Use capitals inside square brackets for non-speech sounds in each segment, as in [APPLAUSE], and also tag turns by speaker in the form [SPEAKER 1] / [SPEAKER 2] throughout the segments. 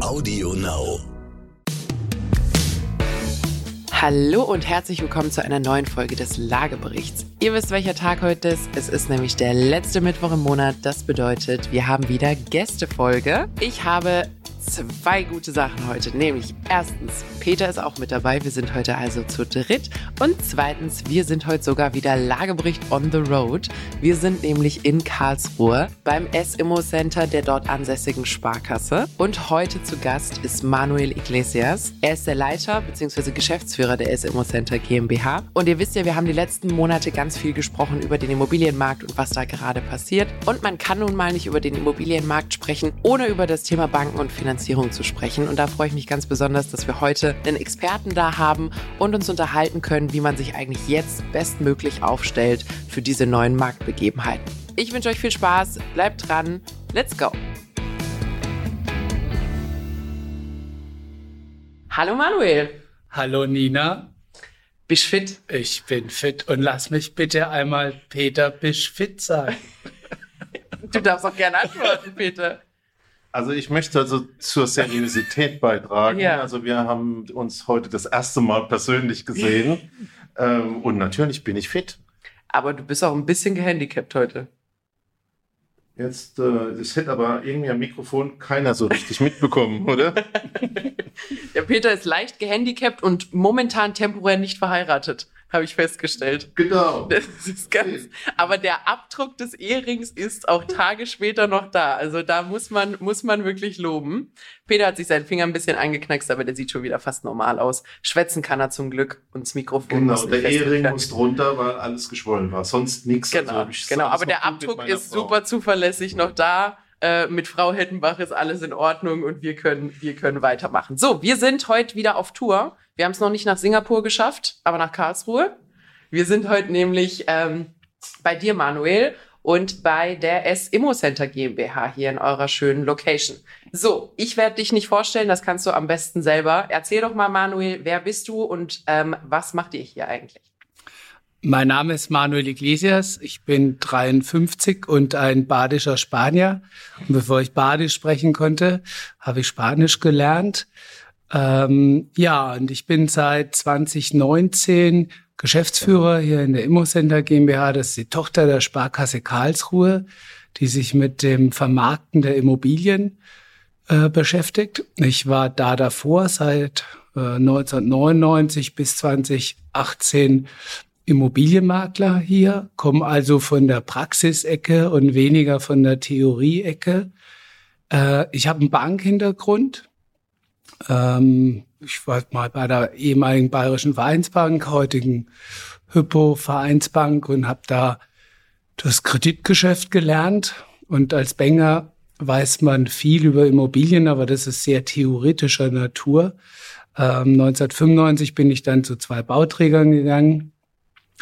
[SPEAKER 1] Audio Now.
[SPEAKER 2] Hallo und herzlich willkommen zu einer neuen Folge des Lageberichts. Ihr wisst, welcher Tag heute ist. Es ist nämlich der letzte Mittwoch im Monat. Das bedeutet, wir haben wieder Gästefolge. Ich habe zwei gute Sachen heute. Nämlich erstens, Peter ist auch mit dabei. Wir sind heute also zu dritt. Und zweitens, wir sind heute sogar wieder Lagebericht on the road. Wir sind nämlich in Karlsruhe beim S-Immo Center der dort ansässigen Sparkasse. Und heute zu Gast ist Manuel Iglesias. Er ist der Leiter bzw. Geschäftsführer der S-Immo Center GmbH. Und ihr wisst ja, wir haben die letzten Monate ganz viel gesprochen über den Immobilienmarkt und was da gerade passiert. Und man kann nun mal nicht über den Immobilienmarkt sprechen, ohne über das Thema Banken und Finanzierung zu sprechen. Und da freue ich mich ganz besonders, dass wir heute einen Experten da haben und uns unterhalten können, wie man sich eigentlich jetzt bestmöglich aufstellt für diese neuen Marktbegebenheiten. Ich wünsche euch viel Spaß, bleibt dran, let's go! Hallo Manuel.
[SPEAKER 3] Hallo Nina.
[SPEAKER 2] Bist fit?
[SPEAKER 3] Ich bin fit und lass mich bitte einmal Peter bist fit sagen.
[SPEAKER 2] du darfst auch gerne antworten, Peter.
[SPEAKER 4] Also ich möchte also zur Seriosität beitragen. Ja. Also wir haben uns heute das erste Mal persönlich gesehen [LAUGHS] ähm, und natürlich bin ich fit.
[SPEAKER 2] Aber du bist auch ein bisschen gehandicapt heute.
[SPEAKER 4] Jetzt, äh, das hätte aber irgendwie am Mikrofon keiner so richtig mitbekommen, oder? [LAUGHS]
[SPEAKER 2] Der Peter ist leicht gehandicapt und momentan temporär nicht verheiratet habe ich festgestellt.
[SPEAKER 4] Genau. [LAUGHS]
[SPEAKER 2] Das ist ganz, aber der Abdruck des Ehrings ist auch Tage später noch da. Also da muss man, muss man wirklich loben. Peter hat sich seinen Finger ein bisschen eingeknackst, aber der sieht schon wieder fast normal aus. Schwätzen kann er zum Glück und das Mikrofon
[SPEAKER 4] Genau, der Ehering muss drunter, weil alles geschwollen war. Sonst nichts.
[SPEAKER 2] Genau, also genau. aber der Abdruck ist super zuverlässig noch da. Äh, mit Frau Hettenbach ist alles in Ordnung und wir können, wir können weitermachen. So, wir sind heute wieder auf Tour. Wir haben es noch nicht nach Singapur geschafft, aber nach Karlsruhe. Wir sind heute nämlich ähm, bei dir, Manuel, und bei der S Immo Center GmbH hier in eurer schönen Location. So, ich werde dich nicht vorstellen, das kannst du am besten selber. Erzähl doch mal, Manuel, wer bist du und ähm, was macht ihr hier eigentlich?
[SPEAKER 3] Mein Name ist Manuel Iglesias. Ich bin 53 und ein badischer Spanier. Und bevor ich Badisch sprechen konnte, habe ich Spanisch gelernt. Ähm, ja, und ich bin seit 2019 Geschäftsführer hier in der Immocenter GmbH. Das ist die Tochter der Sparkasse Karlsruhe, die sich mit dem Vermarkten der Immobilien äh, beschäftigt. Ich war da davor seit äh, 1999 bis 2018 Immobilienmakler hier, komme also von der Praxisecke und weniger von der Theorieecke. Äh, ich habe einen Bankhintergrund. Ähm, ich war mal bei der ehemaligen Bayerischen Vereinsbank, heutigen Hypo Vereinsbank und habe da das Kreditgeschäft gelernt. Und als Banker weiß man viel über Immobilien, aber das ist sehr theoretischer Natur. Ähm, 1995 bin ich dann zu zwei Bauträgern gegangen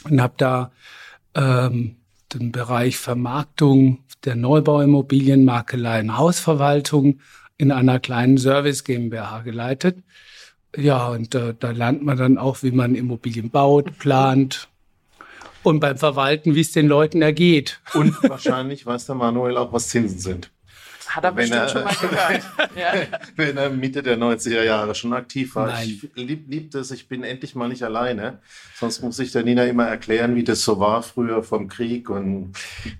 [SPEAKER 3] und habe da ähm, den Bereich Vermarktung der Neubauimmobilien, Makelei und Hausverwaltung in einer kleinen Service GmbH geleitet. Ja, und äh, da lernt man dann auch, wie man Immobilien baut, plant und beim Verwalten, wie es den Leuten ergeht.
[SPEAKER 4] Und wahrscheinlich weiß der Manuel auch, was Zinsen sind.
[SPEAKER 2] Hat er wenn bestimmt er, schon mal gehört. [LAUGHS]
[SPEAKER 4] ja. Wenn er Mitte der 90er Jahre schon aktiv war. Nein. Ich lieb, lieb das, ich bin endlich mal nicht alleine. Sonst muss ich der Nina immer erklären, wie das so war früher vom Krieg und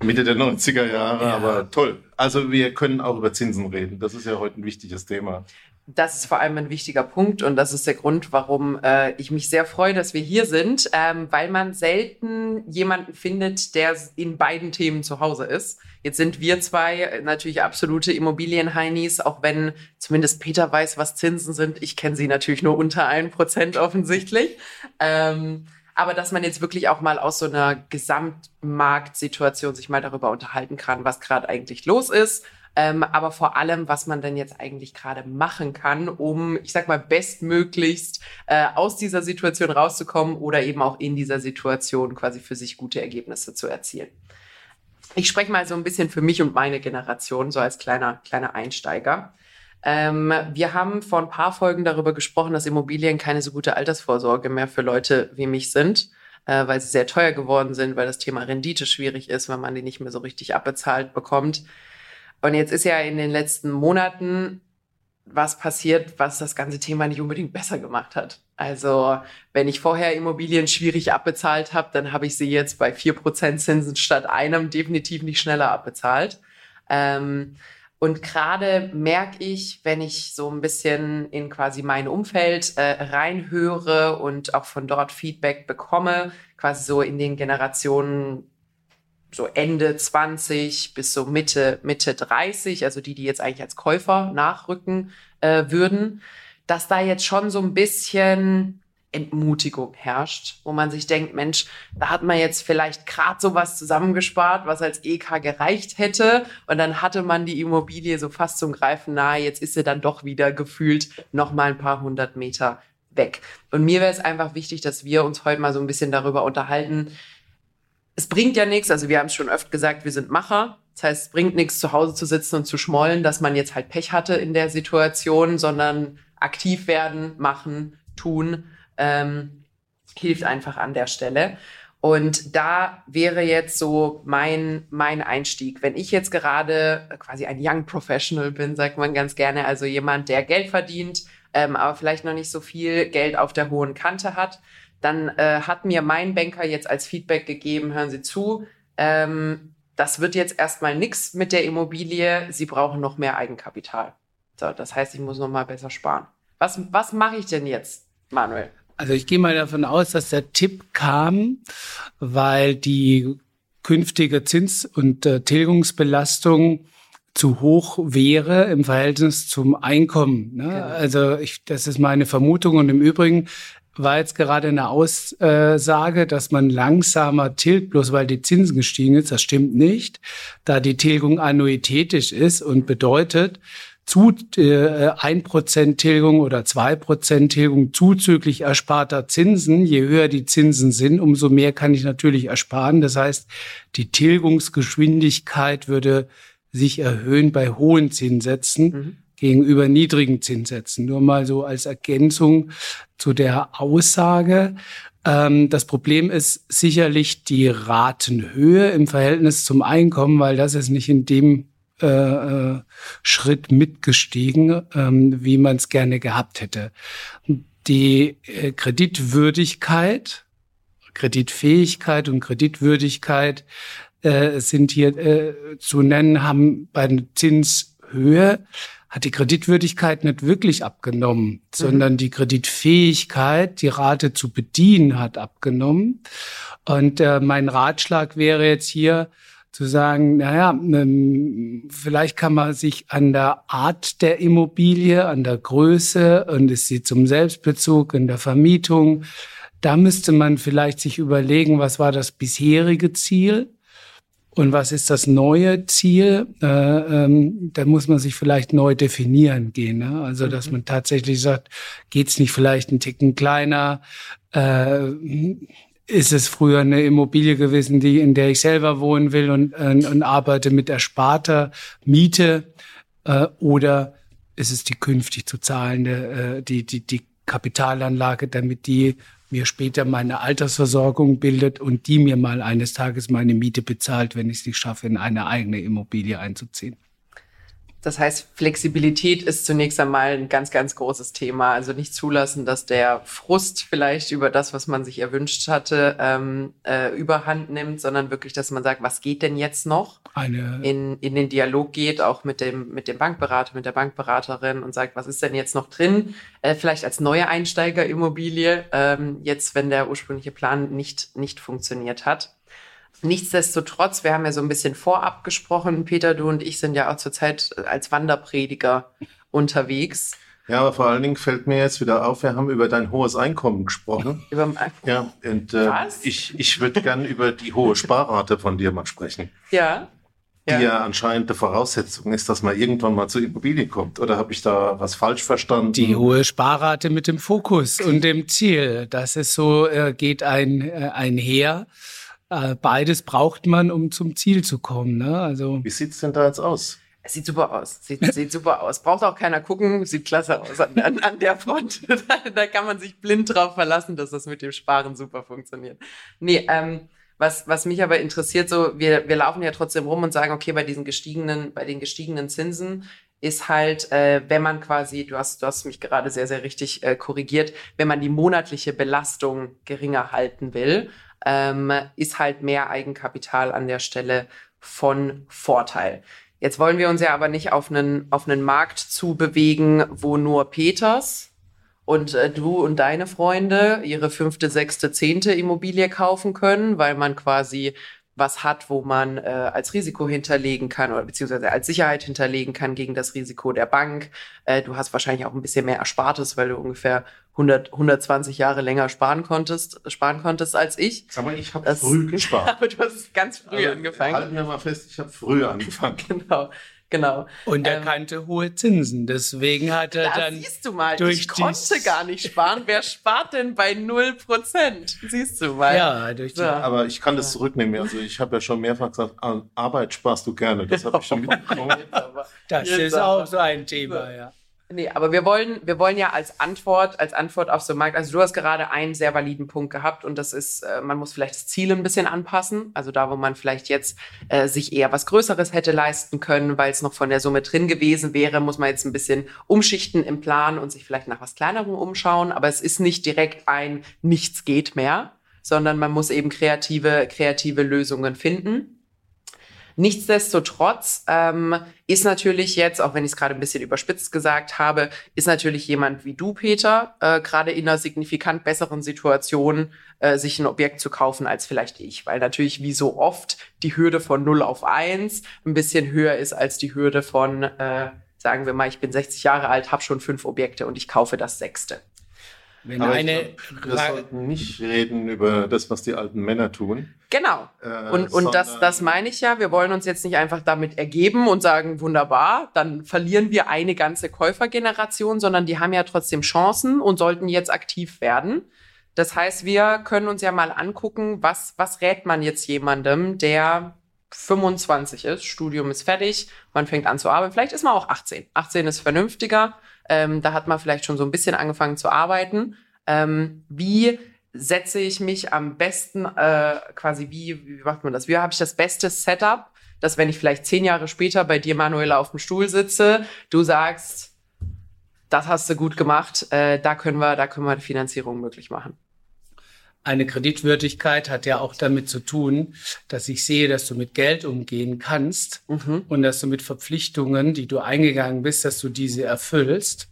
[SPEAKER 4] Mitte der 90er Jahre. Ja. Aber toll. Also wir können auch über Zinsen reden. Das ist ja heute ein wichtiges Thema.
[SPEAKER 2] Das ist vor allem ein wichtiger Punkt und das ist der Grund, warum äh, ich mich sehr freue, dass wir hier sind, ähm, weil man selten jemanden findet, der in beiden Themen zu Hause ist. Jetzt sind wir zwei natürlich absolute Immobilienheinis, auch wenn zumindest Peter weiß, was Zinsen sind. Ich kenne sie natürlich nur unter ein Prozent offensichtlich. Ähm, aber dass man jetzt wirklich auch mal aus so einer Gesamtmarktsituation sich mal darüber unterhalten kann, was gerade eigentlich los ist ähm, aber vor allem, was man denn jetzt eigentlich gerade machen kann, um, ich sag mal, bestmöglichst äh, aus dieser Situation rauszukommen oder eben auch in dieser Situation quasi für sich gute Ergebnisse zu erzielen. Ich spreche mal so ein bisschen für mich und meine Generation, so als kleiner, kleiner Einsteiger. Ähm, wir haben vor ein paar Folgen darüber gesprochen, dass Immobilien keine so gute Altersvorsorge mehr für Leute wie mich sind, äh, weil sie sehr teuer geworden sind, weil das Thema Rendite schwierig ist, weil man die nicht mehr so richtig abbezahlt bekommt. Und jetzt ist ja in den letzten Monaten was passiert, was das ganze Thema nicht unbedingt besser gemacht hat. Also wenn ich vorher Immobilien schwierig abbezahlt habe, dann habe ich sie jetzt bei vier Prozent Zinsen statt einem definitiv nicht schneller abbezahlt. Ähm, und gerade merke ich, wenn ich so ein bisschen in quasi mein Umfeld äh, reinhöre und auch von dort Feedback bekomme, quasi so in den Generationen so Ende 20 bis so Mitte, Mitte 30, also die, die jetzt eigentlich als Käufer nachrücken äh, würden, dass da jetzt schon so ein bisschen Entmutigung herrscht, wo man sich denkt, Mensch, da hat man jetzt vielleicht gerade so was zusammengespart, was als EK gereicht hätte. Und dann hatte man die Immobilie so fast zum Greifen nahe. Jetzt ist sie dann doch wieder gefühlt noch mal ein paar hundert Meter weg. Und mir wäre es einfach wichtig, dass wir uns heute mal so ein bisschen darüber unterhalten, es bringt ja nichts, also wir haben es schon öfter gesagt, wir sind Macher. Das heißt, es bringt nichts, zu Hause zu sitzen und zu schmollen, dass man jetzt halt Pech hatte in der Situation, sondern aktiv werden, machen, tun, ähm, hilft einfach an der Stelle. Und da wäre jetzt so mein, mein Einstieg. Wenn ich jetzt gerade quasi ein Young Professional bin, sagt man ganz gerne, also jemand, der Geld verdient, ähm, aber vielleicht noch nicht so viel Geld auf der hohen Kante hat, dann äh, hat mir mein Banker jetzt als Feedback gegeben, hören Sie zu, ähm, das wird jetzt erstmal nichts mit der Immobilie, Sie brauchen noch mehr Eigenkapital. So, das heißt, ich muss noch mal besser sparen. Was, was mache ich denn jetzt, Manuel?
[SPEAKER 3] Also ich gehe mal davon aus, dass der Tipp kam, weil die künftige Zins- und äh, Tilgungsbelastung zu hoch wäre im Verhältnis zum Einkommen. Ne? Genau. Also ich, das ist meine Vermutung. Und im Übrigen war jetzt gerade eine Aussage, dass man langsamer tilgt, bloß weil die Zinsen gestiegen ist. Das stimmt nicht, da die Tilgung annuitätisch ist und bedeutet, zu äh, ein äh, Prozent Tilgung oder zwei Prozent Tilgung zuzüglich ersparter Zinsen. Je höher die Zinsen sind, umso mehr kann ich natürlich ersparen. Das heißt, die Tilgungsgeschwindigkeit würde sich erhöhen bei hohen Zinssätzen. Mhm gegenüber niedrigen Zinssätzen. Nur mal so als Ergänzung zu der Aussage. Ähm, das Problem ist sicherlich die Ratenhöhe im Verhältnis zum Einkommen, weil das ist nicht in dem äh, äh Schritt mitgestiegen, ähm, wie man es gerne gehabt hätte. Die äh, Kreditwürdigkeit, Kreditfähigkeit und Kreditwürdigkeit äh, sind hier äh, zu nennen, haben bei der Zinshöhe hat die Kreditwürdigkeit nicht wirklich abgenommen, mhm. sondern die Kreditfähigkeit, die Rate zu bedienen, hat abgenommen. Und äh, mein Ratschlag wäre jetzt hier zu sagen, naja, ähm, vielleicht kann man sich an der Art der Immobilie, an der Größe und es sieht zum Selbstbezug, in der Vermietung, da müsste man vielleicht sich überlegen, was war das bisherige Ziel und was ist das neue Ziel? Äh, ähm, da muss man sich vielleicht neu definieren gehen. Ne? Also, dass mhm. man tatsächlich sagt, geht's nicht vielleicht ein Ticken kleiner? Äh, ist es früher eine Immobilie gewesen, die, in der ich selber wohnen will und, äh, und arbeite mit ersparter Miete? Äh, oder ist es die künftig zu zahlende, äh, die, die, die Kapitalanlage, damit die mir später meine Altersversorgung bildet und die mir mal eines Tages meine Miete bezahlt, wenn ich es nicht schaffe, in eine eigene Immobilie einzuziehen.
[SPEAKER 2] Das heißt, Flexibilität ist zunächst einmal ein ganz, ganz großes Thema. Also nicht zulassen, dass der Frust vielleicht über das, was man sich erwünscht hatte, ähm, äh, überhand nimmt, sondern wirklich, dass man sagt, was geht denn jetzt noch? Eine in, in den Dialog geht, auch mit dem, mit dem Bankberater, mit der Bankberaterin und sagt, was ist denn jetzt noch drin? Äh, vielleicht als neue Einsteigerimmobilie, ähm, jetzt, wenn der ursprüngliche Plan nicht, nicht funktioniert hat. Nichtsdestotrotz, wir haben ja so ein bisschen vorab gesprochen, Peter, du und ich sind ja auch zurzeit als Wanderprediger unterwegs.
[SPEAKER 4] Ja, aber vor allen Dingen fällt mir jetzt wieder auf, wir haben über dein hohes Einkommen gesprochen. [LAUGHS] Über mein Ja, und äh, ich, ich würde gern über die hohe Sparrate von dir mal sprechen.
[SPEAKER 2] Ja.
[SPEAKER 4] Die ja. ja anscheinend die Voraussetzung ist, dass man irgendwann mal zur Immobilie kommt. Oder habe ich da was falsch verstanden?
[SPEAKER 3] Die hohe Sparrate mit dem Fokus und dem Ziel. Das ist so, äh, geht ein, äh, einher. Äh, beides braucht man, um zum Ziel zu kommen. Ne? Also,
[SPEAKER 4] Wie sieht es denn da jetzt aus?
[SPEAKER 2] Es sieht super aus. Sieht, sieht super aus. Braucht auch keiner gucken. Sieht klasse aus an, an, an der Front. [LAUGHS] da, da, kann man sich blind drauf verlassen, dass das mit dem Sparen super funktioniert. Nee, ähm, was, was mich aber interessiert, so, wir, wir laufen ja trotzdem rum und sagen, okay, bei diesen gestiegenen, bei den gestiegenen Zinsen ist halt, äh, wenn man quasi, du hast, du hast mich gerade sehr, sehr richtig äh, korrigiert, wenn man die monatliche Belastung geringer halten will, ähm, ist halt mehr Eigenkapital an der Stelle von Vorteil. Jetzt wollen wir uns ja aber nicht auf einen, auf einen Markt zu bewegen, wo nur Peters und äh, du und deine Freunde ihre fünfte, sechste, zehnte Immobilie kaufen können, weil man quasi was hat, wo man äh, als Risiko hinterlegen kann oder beziehungsweise als Sicherheit hinterlegen kann gegen das Risiko der Bank. Äh, du hast wahrscheinlich auch ein bisschen mehr Erspartes, weil du ungefähr 100, 120 Jahre länger sparen konntest, sparen konntest als ich.
[SPEAKER 4] Aber ich habe früh gespart. [LAUGHS]
[SPEAKER 2] aber du hast ganz früh also, angefangen.
[SPEAKER 4] Halten wir mal fest, ich habe früh [LAUGHS] angefangen.
[SPEAKER 2] genau. Genau.
[SPEAKER 3] Und er ähm, kannte hohe Zinsen. Deswegen hat er dann.
[SPEAKER 2] Siehst du mal, durch ich konnte gar nicht sparen. Wer spart denn bei 0%? Siehst du mal.
[SPEAKER 3] Ja, durch
[SPEAKER 4] die. Ja. Aber ich kann das zurücknehmen. Also ich habe ja schon mehrfach gesagt, Arbeit sparst du gerne. Das habe ich schon [LAUGHS] mitbekommen.
[SPEAKER 3] das ist auch so ein Thema, ja.
[SPEAKER 2] Nee, aber wir wollen, wir wollen ja als Antwort, als Antwort auf so Markt, also du hast gerade einen sehr validen Punkt gehabt und das ist, äh, man muss vielleicht das Ziel ein bisschen anpassen. Also da, wo man vielleicht jetzt äh, sich eher was Größeres hätte leisten können, weil es noch von der Summe drin gewesen wäre, muss man jetzt ein bisschen umschichten im Plan und sich vielleicht nach was Kleinerem umschauen. Aber es ist nicht direkt ein Nichts geht mehr, sondern man muss eben kreative, kreative Lösungen finden. Nichtsdestotrotz ähm, ist natürlich jetzt, auch wenn ich es gerade ein bisschen überspitzt gesagt habe, ist natürlich jemand wie du, Peter, äh, gerade in einer signifikant besseren Situation, äh, sich ein Objekt zu kaufen als vielleicht ich. Weil natürlich wie so oft die Hürde von 0 auf 1 ein bisschen höher ist als die Hürde von, äh, sagen wir mal, ich bin 60 Jahre alt, habe schon fünf Objekte und ich kaufe das sechste.
[SPEAKER 4] Wenn Aber eine glaub, wir sollten nicht reden über das, was die alten Männer tun.
[SPEAKER 2] Genau. Äh, und und das, das meine ich ja. Wir wollen uns jetzt nicht einfach damit ergeben und sagen, wunderbar, dann verlieren wir eine ganze Käufergeneration, sondern die haben ja trotzdem Chancen und sollten jetzt aktiv werden. Das heißt, wir können uns ja mal angucken, was, was rät man jetzt jemandem, der 25 ist, Studium ist fertig, man fängt an zu arbeiten. Vielleicht ist man auch 18. 18 ist vernünftiger. Ähm, da hat man vielleicht schon so ein bisschen angefangen zu arbeiten. Ähm, wie setze ich mich am besten, äh, quasi, wie, wie macht man das? Wie habe ich das beste Setup, dass wenn ich vielleicht zehn Jahre später bei dir, Manuela, auf dem Stuhl sitze, du sagst, das hast du gut gemacht, äh, da können wir, da können wir eine Finanzierung möglich machen.
[SPEAKER 3] Eine Kreditwürdigkeit hat ja auch damit zu tun, dass ich sehe, dass du mit Geld umgehen kannst mhm. und dass du mit Verpflichtungen, die du eingegangen bist, dass du diese erfüllst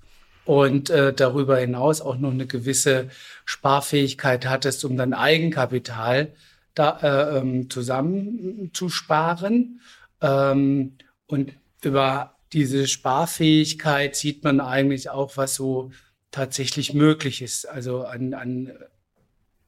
[SPEAKER 3] und äh, darüber hinaus auch noch eine gewisse Sparfähigkeit hattest, um dein Eigenkapital da äh, ähm, zusammenzusparen. Ähm, und über diese Sparfähigkeit sieht man eigentlich auch, was so tatsächlich möglich ist. Also an, an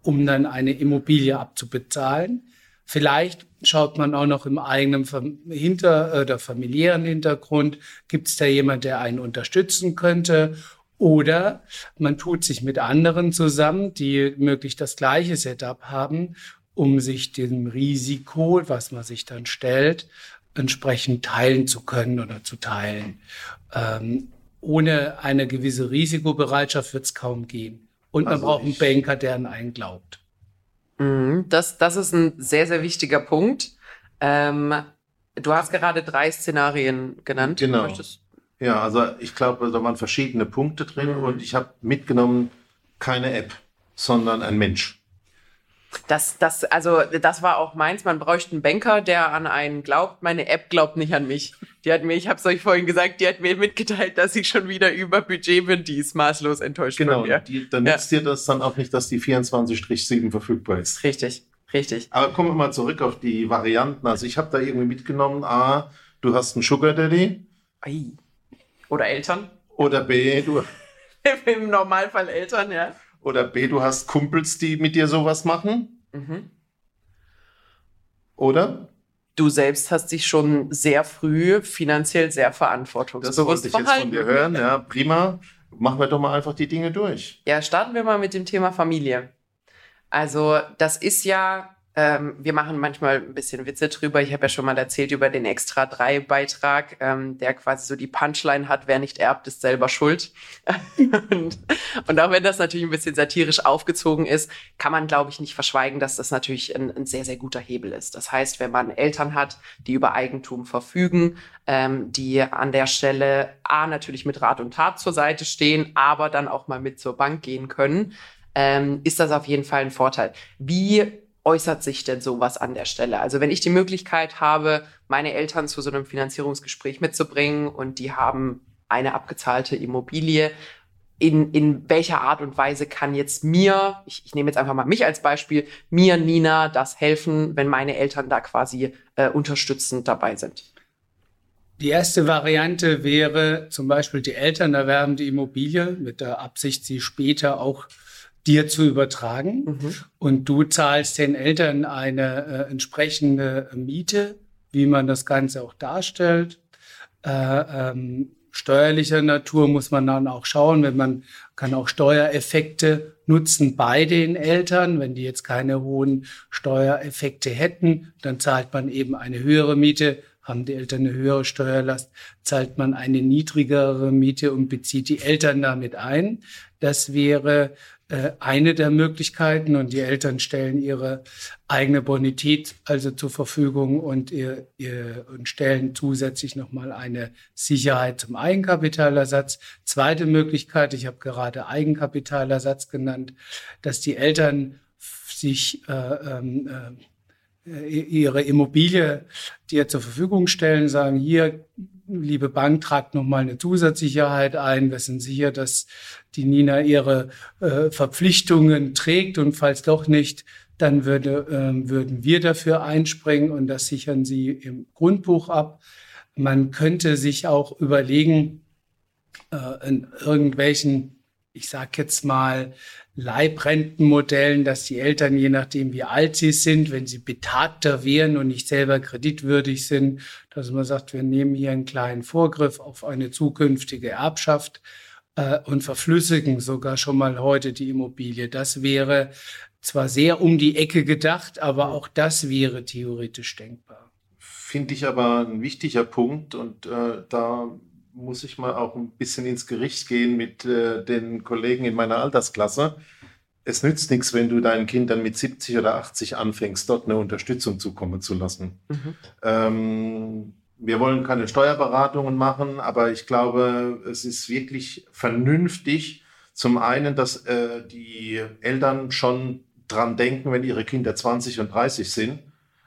[SPEAKER 3] um dann eine Immobilie abzubezahlen. Vielleicht schaut man auch noch im eigenen Hinter- oder familiären Hintergrund, gibt es da jemand, der einen unterstützen könnte? Oder man tut sich mit anderen zusammen, die möglich das gleiche Setup haben, um sich dem Risiko, was man sich dann stellt, entsprechend teilen zu können oder zu teilen. Ähm, ohne eine gewisse Risikobereitschaft wird es kaum gehen. Und man also braucht einen Banker, der an einen glaubt.
[SPEAKER 2] Mhm, das, das ist ein sehr, sehr wichtiger Punkt. Ähm, du hast gerade drei Szenarien genannt.
[SPEAKER 4] Genau. Ja, also ich glaube, da waren verschiedene Punkte drin mhm. und ich habe mitgenommen, keine App, sondern ein Mensch.
[SPEAKER 2] Das, das, also, das war auch meins. Man bräuchte einen Banker, der an einen glaubt. Meine App glaubt nicht an mich. Die hat mir, ich habe es euch vorhin gesagt, die hat mir mitgeteilt, dass ich schon wieder über Budget bin. Die ist maßlos enttäuscht
[SPEAKER 4] genau,
[SPEAKER 2] von mir.
[SPEAKER 4] Genau, dann nützt ja. dir das dann auch nicht, dass die 24-7 verfügbar ist.
[SPEAKER 2] Richtig, richtig.
[SPEAKER 4] Aber kommen wir mal zurück auf die Varianten. Also ich habe da irgendwie mitgenommen, A, du hast einen Sugar Daddy.
[SPEAKER 2] Ei. Oder Eltern.
[SPEAKER 4] Oder B, du... [LAUGHS]
[SPEAKER 2] Im Normalfall Eltern, ja.
[SPEAKER 4] Oder B, du hast Kumpels, die mit dir sowas machen. Mhm. Oder?
[SPEAKER 2] Du selbst hast dich schon sehr früh finanziell sehr verantwortungsbewusst
[SPEAKER 4] Das wollte ich jetzt von dir hören. Ja, prima. Machen wir doch mal einfach die Dinge durch.
[SPEAKER 2] Ja, starten wir mal mit dem Thema Familie. Also das ist ja ähm, wir machen manchmal ein bisschen Witze drüber. Ich habe ja schon mal erzählt über den Extra 3 Beitrag, ähm, der quasi so die Punchline hat, wer nicht erbt, ist selber schuld. [LAUGHS] und, und, auch wenn das natürlich ein bisschen satirisch aufgezogen ist, kann man, glaube ich, nicht verschweigen, dass das natürlich ein, ein, sehr, sehr guter Hebel ist. Das heißt, wenn man Eltern hat, die über Eigentum verfügen, ähm, die an der Stelle A natürlich mit Rat und Tat zur Seite stehen, aber dann auch mal mit zur Bank gehen können, ähm, ist das auf jeden Fall ein Vorteil. Wie äußert sich denn sowas an der Stelle? Also wenn ich die Möglichkeit habe, meine Eltern zu so einem Finanzierungsgespräch mitzubringen und die haben eine abgezahlte Immobilie, in, in welcher Art und Weise kann jetzt mir, ich, ich nehme jetzt einfach mal mich als Beispiel, mir, Nina, das helfen, wenn meine Eltern da quasi äh, unterstützend dabei sind?
[SPEAKER 3] Die erste Variante wäre zum Beispiel, die Eltern erwerben die Immobilie mit der Absicht, sie später auch dir zu übertragen. Mhm. Und du zahlst den Eltern eine äh, entsprechende Miete, wie man das Ganze auch darstellt. Äh, ähm, steuerlicher Natur muss man dann auch schauen, wenn man kann auch Steuereffekte nutzen bei den Eltern. Wenn die jetzt keine hohen Steuereffekte hätten, dann zahlt man eben eine höhere Miete. Haben die Eltern eine höhere Steuerlast, zahlt man eine niedrigere Miete und bezieht die Eltern damit ein. Das wäre äh, eine der Möglichkeiten und die Eltern stellen ihre eigene Bonität also zur Verfügung und, ihr, ihr, und stellen zusätzlich nochmal eine Sicherheit zum Eigenkapitalersatz. Zweite Möglichkeit, ich habe gerade Eigenkapitalersatz genannt, dass die Eltern sich äh, ähm, äh, ihre Immobilie dir zur Verfügung stellen, sagen, hier, liebe Bank, tragt nochmal eine Zusatzsicherheit ein. Wir sind sicher, dass die Nina ihre äh, Verpflichtungen trägt und falls doch nicht, dann würde, äh, würden wir dafür einspringen und das sichern sie im Grundbuch ab. Man könnte sich auch überlegen, äh, in irgendwelchen, ich sag jetzt mal, Leibrentenmodellen, dass die Eltern, je nachdem wie alt sie sind, wenn sie betagter wären und nicht selber kreditwürdig sind, dass man sagt, wir nehmen hier einen kleinen Vorgriff auf eine zukünftige Erbschaft äh, und verflüssigen sogar schon mal heute die Immobilie. Das wäre zwar sehr um die Ecke gedacht, aber auch das wäre theoretisch denkbar.
[SPEAKER 4] Finde ich aber ein wichtiger Punkt und äh, da muss ich mal auch ein bisschen ins Gericht gehen mit äh, den Kollegen in meiner Altersklasse. Es nützt nichts, wenn du deinen Kindern mit 70 oder 80 anfängst, dort eine Unterstützung zukommen zu lassen. Mhm. Ähm, wir wollen keine Steuerberatungen machen, aber ich glaube, es ist wirklich vernünftig, zum einen, dass äh, die Eltern schon dran denken, wenn ihre Kinder 20 und 30 sind.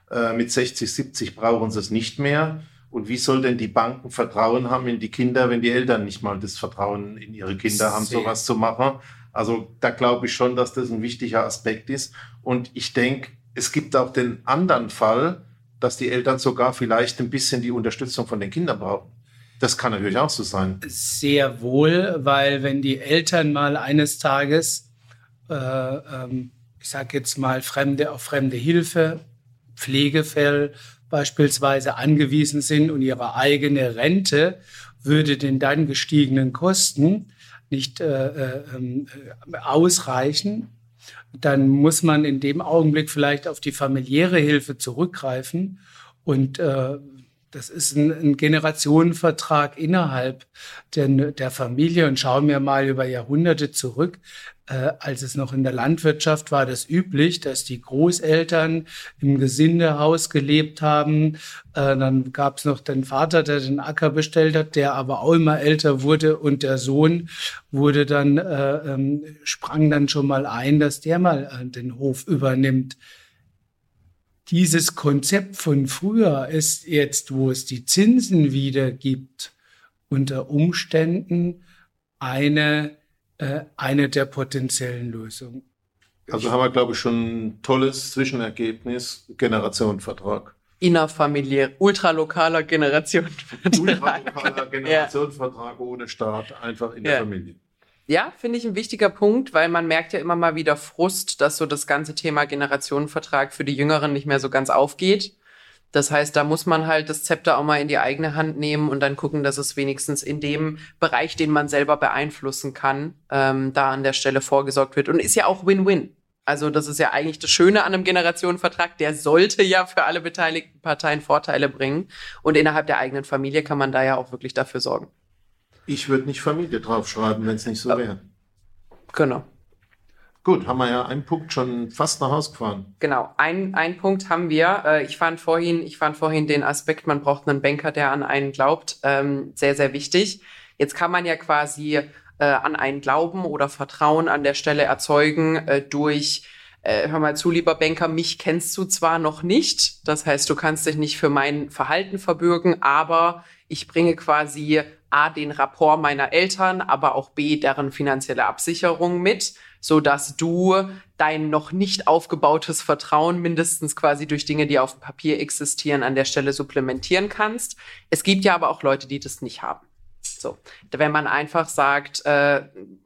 [SPEAKER 4] Äh, mit 60, 70 brauchen sie es nicht mehr. Und wie soll denn die Banken Vertrauen haben in die Kinder, wenn die Eltern nicht mal das Vertrauen in ihre Kinder haben, sowas zu machen? Also da glaube ich schon, dass das ein wichtiger Aspekt ist. Und ich denke, es gibt auch den anderen Fall, dass die Eltern sogar vielleicht ein bisschen die Unterstützung von den Kindern brauchen. Das kann natürlich auch so sein.
[SPEAKER 3] Sehr wohl, weil wenn die Eltern mal eines Tages, äh, ähm, ich sage jetzt mal, fremde auf fremde Hilfe, Pflegefell beispielsweise angewiesen sind und ihre eigene Rente würde den dann gestiegenen Kosten nicht äh, äh, ähm, ausreichen, dann muss man in dem Augenblick vielleicht auf die familiäre Hilfe zurückgreifen. Und äh, das ist ein, ein Generationenvertrag innerhalb der, der Familie. Und schauen wir mal über Jahrhunderte zurück. Äh, als es noch in der Landwirtschaft war, das üblich, dass die Großeltern im Gesindehaus gelebt haben. Äh, dann gab es noch den Vater, der den Acker bestellt hat, der aber auch immer älter wurde und der Sohn wurde dann äh, ähm, sprang dann schon mal ein, dass der mal äh, den Hof übernimmt. Dieses Konzept von früher ist jetzt, wo es die Zinsen wieder gibt, unter Umständen eine äh, eine der potenziellen Lösungen.
[SPEAKER 4] Also haben wir, glaube ich, schon ein tolles Zwischenergebnis, Generationenvertrag.
[SPEAKER 2] Innerfamiliär, ultralokaler Generationenvertrag.
[SPEAKER 4] Ultralokaler [LAUGHS] Generationenvertrag ja. ohne Staat, einfach in ja. der Familie.
[SPEAKER 2] Ja, finde ich ein wichtiger Punkt, weil man merkt ja immer mal wieder Frust, dass so das ganze Thema Generationenvertrag für die Jüngeren nicht mehr so ganz aufgeht. Das heißt, da muss man halt das Zepter auch mal in die eigene Hand nehmen und dann gucken, dass es wenigstens in dem Bereich, den man selber beeinflussen kann, ähm, da an der Stelle vorgesorgt wird. Und ist ja auch Win-Win. Also das ist ja eigentlich das Schöne an einem Generationenvertrag. Der sollte ja für alle beteiligten Parteien Vorteile bringen. Und innerhalb der eigenen Familie kann man da ja auch wirklich dafür sorgen.
[SPEAKER 4] Ich würde nicht Familie draufschreiben, wenn es nicht so wäre.
[SPEAKER 2] Genau.
[SPEAKER 4] Gut, haben wir ja einen Punkt schon fast nach Hause gefahren.
[SPEAKER 2] Genau, ein, ein Punkt haben wir. Äh, ich fand vorhin, ich fand vorhin den Aspekt, man braucht einen Banker, der an einen glaubt, ähm, sehr, sehr wichtig. Jetzt kann man ja quasi äh, an einen Glauben oder Vertrauen an der Stelle erzeugen äh, durch äh, hör mal zu, lieber Banker, mich kennst du zwar noch nicht, das heißt, du kannst dich nicht für mein Verhalten verbürgen, aber ich bringe quasi A, den Rapport meiner Eltern, aber auch B, deren finanzielle Absicherung mit, so dass du dein noch nicht aufgebautes Vertrauen mindestens quasi durch Dinge, die auf dem Papier existieren, an der Stelle supplementieren kannst. Es gibt ja aber auch Leute, die das nicht haben. So, wenn man einfach sagt, äh,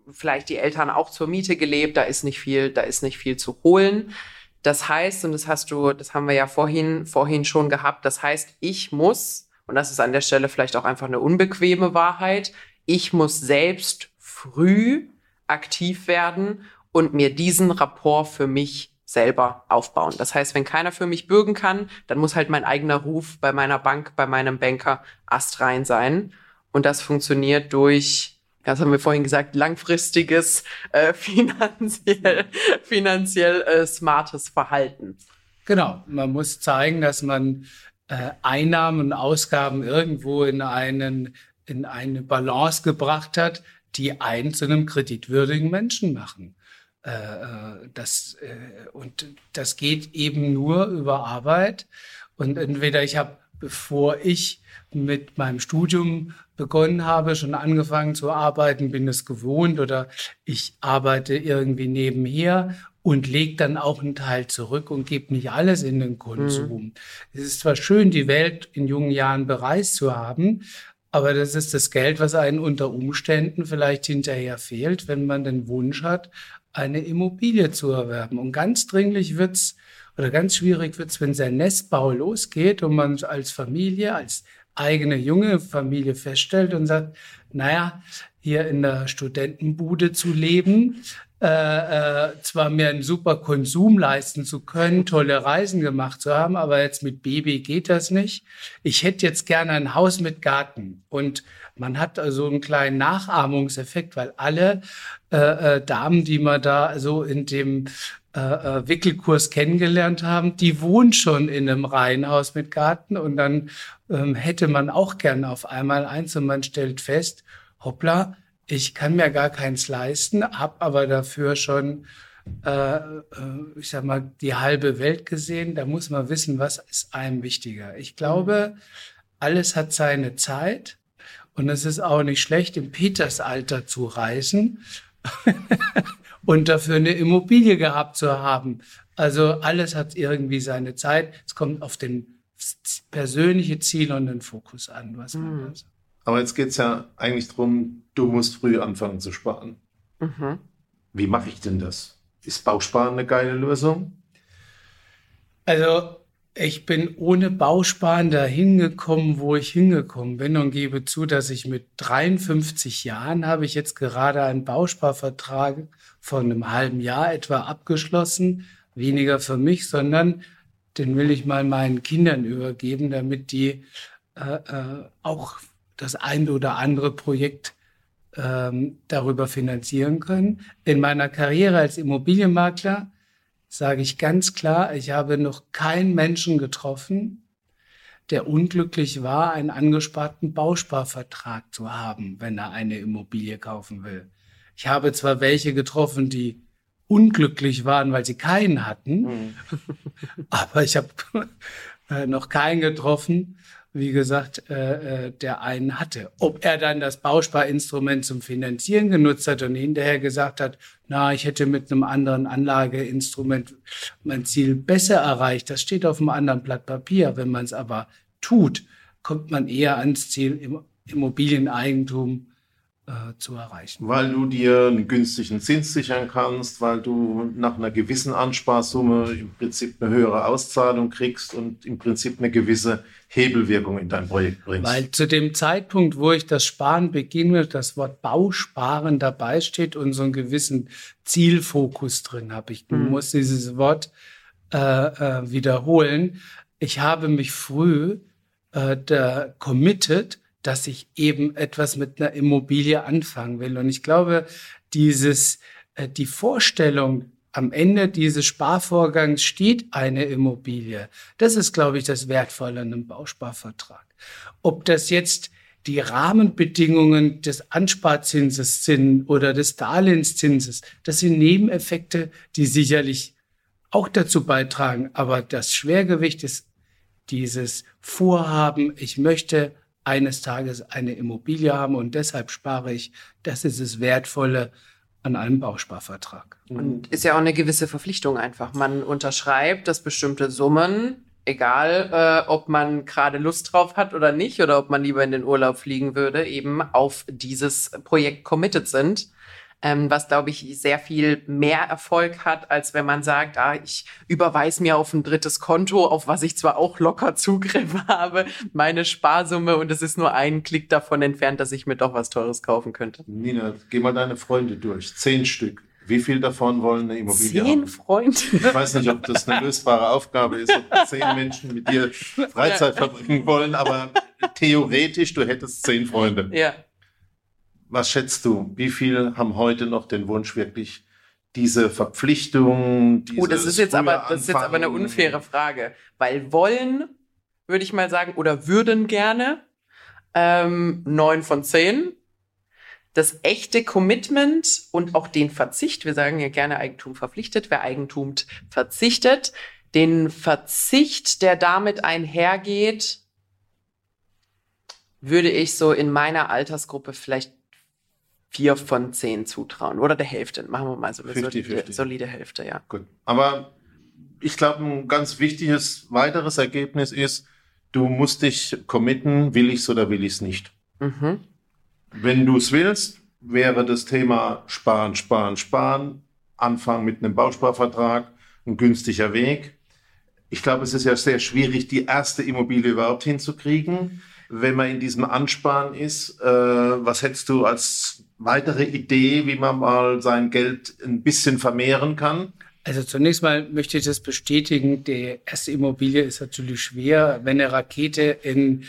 [SPEAKER 2] vielleicht die Eltern auch zur Miete gelebt, da ist nicht viel, da ist nicht viel zu holen. Das heißt, und das hast du, das haben wir ja vorhin, vorhin schon gehabt, das heißt, ich muss, und das ist an der Stelle vielleicht auch einfach eine unbequeme Wahrheit, ich muss selbst früh aktiv werden und mir diesen Rapport für mich selber aufbauen. Das heißt, wenn keiner für mich bürgen kann, dann muss halt mein eigener Ruf bei meiner Bank, bei meinem Banker astrein sein. Und das funktioniert durch, das haben wir vorhin gesagt, langfristiges, äh, [LAUGHS] finanziell, finanziell äh, smartes Verhalten.
[SPEAKER 3] Genau, man muss zeigen, dass man äh, Einnahmen und Ausgaben irgendwo in einen in eine Balance gebracht hat, die einen zu einem kreditwürdigen Menschen machen. Äh, äh das, äh, und das geht eben nur über Arbeit. Und entweder ich habe, bevor ich mit meinem Studium begonnen habe, schon angefangen zu arbeiten, bin es gewohnt oder ich arbeite irgendwie nebenher und lege dann auch einen Teil zurück und gebe nicht alles in den Konsum. Mhm. Es ist zwar schön, die Welt in jungen Jahren bereist zu haben, aber das ist das Geld, was einen unter Umständen vielleicht hinterher fehlt, wenn man den Wunsch hat, eine Immobilie zu erwerben. Und ganz dringlich wird's oder ganz schwierig wird's, wenn sein Nestbau losgeht und man als Familie, als eigene junge Familie feststellt und sagt, naja, hier in der Studentenbude zu leben, äh, äh, zwar mir einen super Konsum leisten zu können, tolle Reisen gemacht zu haben, aber jetzt mit Baby geht das nicht. Ich hätte jetzt gerne ein Haus mit Garten. Und man hat also einen kleinen Nachahmungseffekt, weil alle äh, äh, Damen, die man da so in dem äh, äh, Wickelkurs kennengelernt haben, die wohnen schon in einem Reihenhaus mit Garten und dann ähm, hätte man auch gern auf einmal eins und man stellt fest, hoppla, ich kann mir gar keins leisten, hab aber dafür schon, äh, äh, ich sag mal, die halbe Welt gesehen. Da muss man wissen, was ist einem wichtiger. Ich glaube, alles hat seine Zeit und es ist auch nicht schlecht, im Petersalter zu reisen. [LAUGHS] und dafür eine Immobilie gehabt zu haben. Also alles hat irgendwie seine Zeit. Es kommt auf den persönliche Ziel und den Fokus an, was man mhm.
[SPEAKER 4] Aber jetzt geht es ja eigentlich darum, du musst früh anfangen zu sparen. Mhm. Wie mache ich denn das? Ist Bausparen eine geile Lösung?
[SPEAKER 3] Also ich bin ohne Bausparen dahin gekommen, wo ich hingekommen bin und gebe zu, dass ich mit 53 Jahren habe ich jetzt gerade einen Bausparvertrag von einem halben Jahr etwa abgeschlossen. Weniger für mich, sondern den will ich mal meinen Kindern übergeben, damit die äh, äh, auch das ein oder andere Projekt ähm, darüber finanzieren können. In meiner Karriere als Immobilienmakler sage ich ganz klar, ich habe noch keinen Menschen getroffen, der unglücklich war, einen angesparten Bausparvertrag zu haben, wenn er eine Immobilie kaufen will. Ich habe zwar welche getroffen, die unglücklich waren, weil sie keinen hatten, mhm. [LAUGHS] aber ich habe äh, noch keinen getroffen, wie gesagt, äh, äh, der einen hatte. Ob er dann das Bausparinstrument zum Finanzieren genutzt hat und hinterher gesagt hat, na, ich hätte mit einem anderen Anlageinstrument mein Ziel besser erreicht, das steht auf einem anderen Blatt Papier. Wenn man es aber tut, kommt man eher ans Ziel im Immobilieneigentum zu erreichen.
[SPEAKER 4] Weil du dir einen günstigen Zins sichern kannst, weil du nach einer gewissen Ansparsumme im Prinzip eine höhere Auszahlung kriegst und im Prinzip eine gewisse Hebelwirkung in dein Projekt bringst.
[SPEAKER 3] Weil zu dem Zeitpunkt, wo ich das Sparen beginne, das Wort Bausparen dabei steht und so einen gewissen Zielfokus drin habe. Ich mhm. muss dieses Wort äh, äh, wiederholen. Ich habe mich früh äh, da committed, dass ich eben etwas mit einer Immobilie anfangen will. Und ich glaube, dieses, äh, die Vorstellung, am Ende dieses Sparvorgangs steht eine Immobilie. Das ist, glaube ich, das Wertvolle an einem Bausparvertrag. Ob das jetzt die Rahmenbedingungen des Ansparzinses sind oder des Darlehenszinses, das sind Nebeneffekte, die sicherlich auch dazu beitragen. Aber das Schwergewicht ist dieses Vorhaben, ich möchte eines Tages eine Immobilie haben und deshalb spare ich. Das ist das Wertvolle an einem Bausparvertrag.
[SPEAKER 2] Und ist ja auch eine gewisse Verpflichtung einfach. Man unterschreibt, dass bestimmte Summen, egal äh, ob man gerade Lust drauf hat oder nicht, oder ob man lieber in den Urlaub fliegen würde, eben auf dieses Projekt committed sind ähm, was, glaube ich, sehr viel mehr Erfolg hat, als wenn man sagt, ah, ich überweise mir auf ein drittes Konto, auf was ich zwar auch locker [LAUGHS] Zugriff habe, meine Sparsumme und es ist nur ein Klick davon entfernt, dass ich mir doch was Teures kaufen könnte.
[SPEAKER 4] Nina, geh mal deine Freunde durch. Zehn Stück. Wie viel davon wollen eine Immobilie
[SPEAKER 2] zehn haben? Freunde?
[SPEAKER 4] Ich weiß nicht, ob das eine lösbare Aufgabe ist, ob zehn Menschen mit dir Freizeit verbringen wollen, aber theoretisch, du hättest zehn Freunde.
[SPEAKER 2] Ja.
[SPEAKER 4] Was schätzt du? Wie viele haben heute noch den Wunsch wirklich diese Verpflichtung?
[SPEAKER 2] Oh, das ist jetzt aber das ist jetzt aber eine unfaire Frage, weil wollen würde ich mal sagen oder würden gerne ähm, neun von zehn. Das echte Commitment und auch den Verzicht, wir sagen ja gerne Eigentum verpflichtet, wer Eigentum verzichtet, den Verzicht, der damit einhergeht, würde ich so in meiner Altersgruppe vielleicht vier von zehn zutrauen. Oder der Hälfte. Machen wir mal so eine 50, solide, 50. solide Hälfte, ja.
[SPEAKER 4] Gut. Aber ich glaube, ein ganz wichtiges weiteres Ergebnis ist, du musst dich committen, will ich es oder will ich es nicht. Mhm. Wenn du es willst, wäre das Thema Sparen, Sparen, Sparen, Anfangen mit einem Bausparvertrag, ein günstiger Weg. Ich glaube, es ist ja sehr schwierig, die erste Immobilie überhaupt hinzukriegen, wenn man in diesem Ansparen ist. Äh, was hättest du als weitere Idee, wie man mal sein Geld ein bisschen vermehren kann?
[SPEAKER 3] Also zunächst mal möchte ich das bestätigen. Die erste Immobilie ist natürlich schwer. Wenn eine Rakete in,